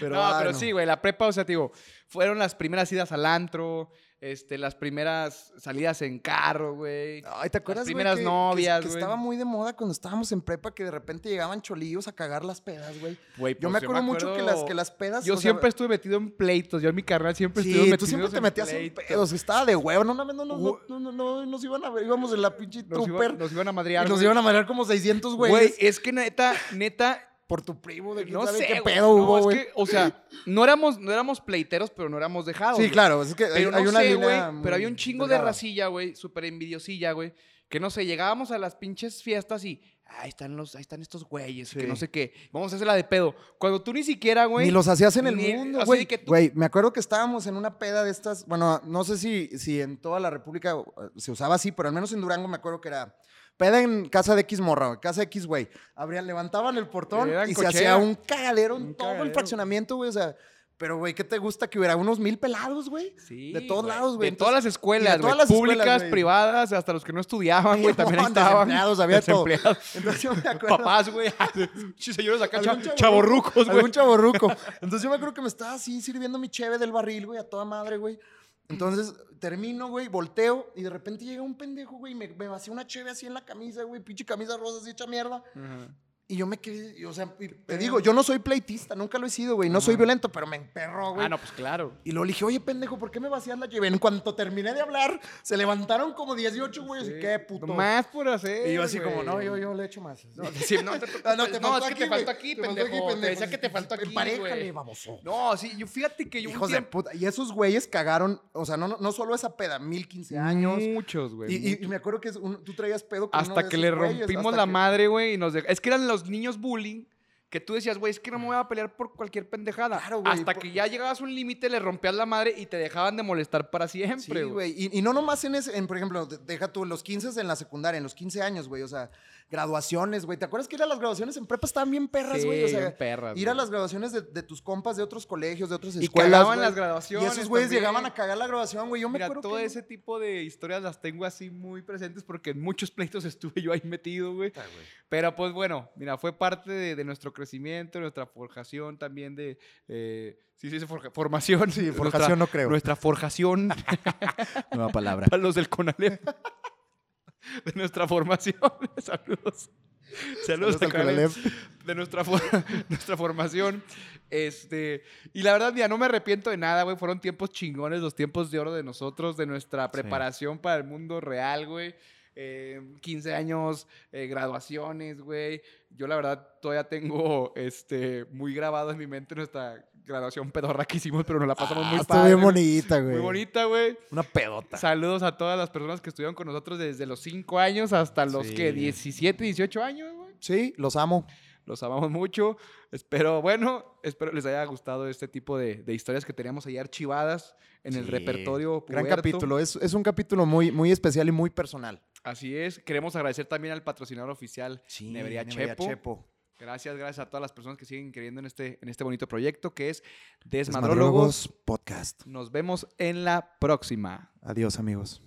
S2: Pero,
S3: no, pero
S2: no.
S3: sí, güey, la prepa, o sea, te digo, fueron las primeras idas al antro, este, las primeras salidas en carro, güey.
S2: Ay, ¿te acuerdas, güey,
S3: primeras
S2: que- que-
S3: novias,
S2: que,
S3: güey.
S2: estaba muy de moda cuando estábamos en prepa, que de repente llegaban cholillos a cagar las pedas, güey.
S3: Güey,
S2: Yo
S3: pues,
S2: me acuerdo mucho que las, que las pedas...
S3: Yo
S2: o sea,
S3: siempre estuve metido en pleitos, yo en mi carnal siempre estuve metido
S2: tú siempre te metías en
S3: pleitos.
S2: pedos. Estaba de huevo. No, no, no, no, no, no, no, no, nos iban a ver. Íbamos en la pinche
S3: Nos, iba-
S2: trooper.
S3: nos iban a madrear.
S2: y nos
S3: güey.
S2: iban a marear como 600
S3: Güey,
S2: güeyes.
S3: es que neta, neta,
S2: por tu primo, de quién
S3: No sé,
S2: qué
S3: güey.
S2: pedo
S3: No,
S2: hubo,
S3: es
S2: güey.
S3: que, o sea, no éramos, no éramos pleiteros, pero no éramos dejados.
S2: Sí,
S3: güey.
S2: claro, es que hay,
S3: no
S2: una
S3: sé,
S2: línea
S3: güey, pero había un chingo de racilla, güey, súper envidiosilla, güey, que no sé, llegábamos a las pinches fiestas y ahí están los, ahí están estos güeyes, que no sé qué, vamos a hacerla de pedo. Cuando tú ni siquiera, güey.
S2: Ni los hacías en el
S3: ni-
S2: mundo, güey.
S3: que tú-
S2: Güey, me acuerdo que estábamos en una peda de estas, bueno, no sé si, si en toda la República eh, se usaba así, pero al menos en Durango me acuerdo que era peda en casa de X morra, güey, casa de X güey. Abrían, levantaban el portón
S3: Eran
S2: y se hacía un cagadero en todo el fraccionamiento, güey, o sea, pero güey, ¿qué te gusta que hubiera unos mil pelados, güey?
S3: Sí,
S2: de todos
S3: güey.
S2: lados, güey.
S3: De todas las escuelas, güey.
S2: escuelas,
S3: Públicas,
S2: güey.
S3: privadas, hasta los que no estudiaban, güey, también ahí estaban.
S2: desempleados, había de todo.
S3: Desempleados.
S2: Entonces yo me acuerdo.
S3: Papás, güey. Señores acá,
S2: Algún
S3: cha-
S2: chavorruco,
S3: chavorrucos, güey.
S2: Algún chaborruco. Entonces yo me acuerdo que me estaba así sirviendo mi cheve del barril, güey, a toda madre, güey. Entonces termino, güey, volteo y de repente llega un pendejo, güey, y me, me vacía una cheve así en la camisa, güey, pinche camisa rosa así hecha mierda. Y yo me quedé, y, o sea, y te digo, yo no soy pleitista, nunca lo he sido, güey, no soy violento, pero me emperró, güey.
S3: Ah, no, pues claro.
S2: Y luego le dije, oye, pendejo, ¿por qué me vacías la cheve? En cuanto terminé de hablar, se levantaron como 18 güeyes. y qué puto.
S3: Más por hacer.
S2: Y yo así como,
S3: güey.
S2: no, yo, yo le echo más.
S3: No, sí, no, te,
S2: no, te
S3: no, es que te faltó
S2: güey.
S3: aquí, pendejo. Te
S2: pendejo.
S3: decía que te faltó aquí,
S2: Emparejale,
S3: güey.
S2: baboso.
S3: No, sí, yo fíjate que yo un
S2: Hijos de
S3: tiempo...
S2: puta. Y esos güeyes cagaron, o sea, no, no, solo esa peda, mil, quince años.
S3: Muchos, güey.
S2: Y, me acuerdo que es un- tú traías pedo con uno
S3: Hasta
S2: de
S3: que le rompimos la madre, güey, y nos Es que eran los niños bullying que tú decías, güey, es que no me voy a pelear por cualquier pendejada.
S2: Claro, güey,
S3: Hasta
S2: por-
S3: que ya llegabas a un límite, le rompías la madre y te dejaban de molestar para siempre,
S2: Sí,
S3: güey.
S2: Y, y no nomás en ese, en, por ejemplo, de- deja tú los 15 en la secundaria, en los 15 años, güey. O sea, graduaciones, güey. ¿Te acuerdas que ir a las graduaciones en prepa estaban bien perras,
S3: Sí,
S2: güey? o sea,
S3: bien perras,
S2: ir a las graduaciones de, de tus compas de otros colegios, de otras
S3: Y
S2: escuelas.
S3: cagaban
S2: güey.
S3: las graduaciones
S2: Y esos güeyes
S3: también.
S2: llegaban a cagar la graduación, güey. Yo me
S3: Mira,
S2: acuerdo
S3: todo
S2: que-
S3: ese tipo de historias las tengo así muy presentes porque en muchos pleitos estuve yo ahí metido, güey.
S2: Puta, güey.
S3: Pero pues bueno, mira, fue parte de, de nuestro crecimiento, nuestra forjación también de... eh, sí, sí, forja- formación.
S2: Sí,
S3: Nuestra-
S2: forjación no creo.
S3: Nuestra forjación
S2: Nueva palabra.
S3: para los del CONALEP. de nuestra formación. Saludos. Saludos,
S2: Saludos.
S3: De nuestra, for- nuestra formación. Este, y la verdad, mira, no me arrepiento de nada, güey. Fueron tiempos chingones, los tiempos de oro de nosotros, de nuestra preparación para el mundo real, güey. Eh, 15 años, eh, graduaciones, güey. Yo la verdad todavía tengo este, muy grabado en mi mente nuestra graduación pedorra que hicimos, pero nos la pasamos muy
S2: Ah, Está
S3: padre.
S2: bien bonita, güey.
S3: Muy bonita, güey.
S2: Una pedota.
S3: Saludos a todas las personas que estuvieron con nosotros desde los 5 años hasta los
S2: Sí.
S3: que 17, 18 años, güey.
S2: Sí, los amo.
S3: Los amamos mucho. Espero, bueno, espero les haya gustado este tipo de, de historias que teníamos ahí archivadas en el
S2: Sí.
S3: repertorio.
S2: Gran
S3: puberto.
S2: capítulo. Es, es un capítulo muy, muy especial y muy personal.
S3: Así es. Queremos agradecer también al patrocinador oficial, Nevería Chepo. Gracias, gracias a todas las personas que siguen creyendo en este, en este bonito proyecto que es.
S2: Desmadrólogos Podcast.
S3: Nos vemos en la próxima.
S2: Adiós, amigos.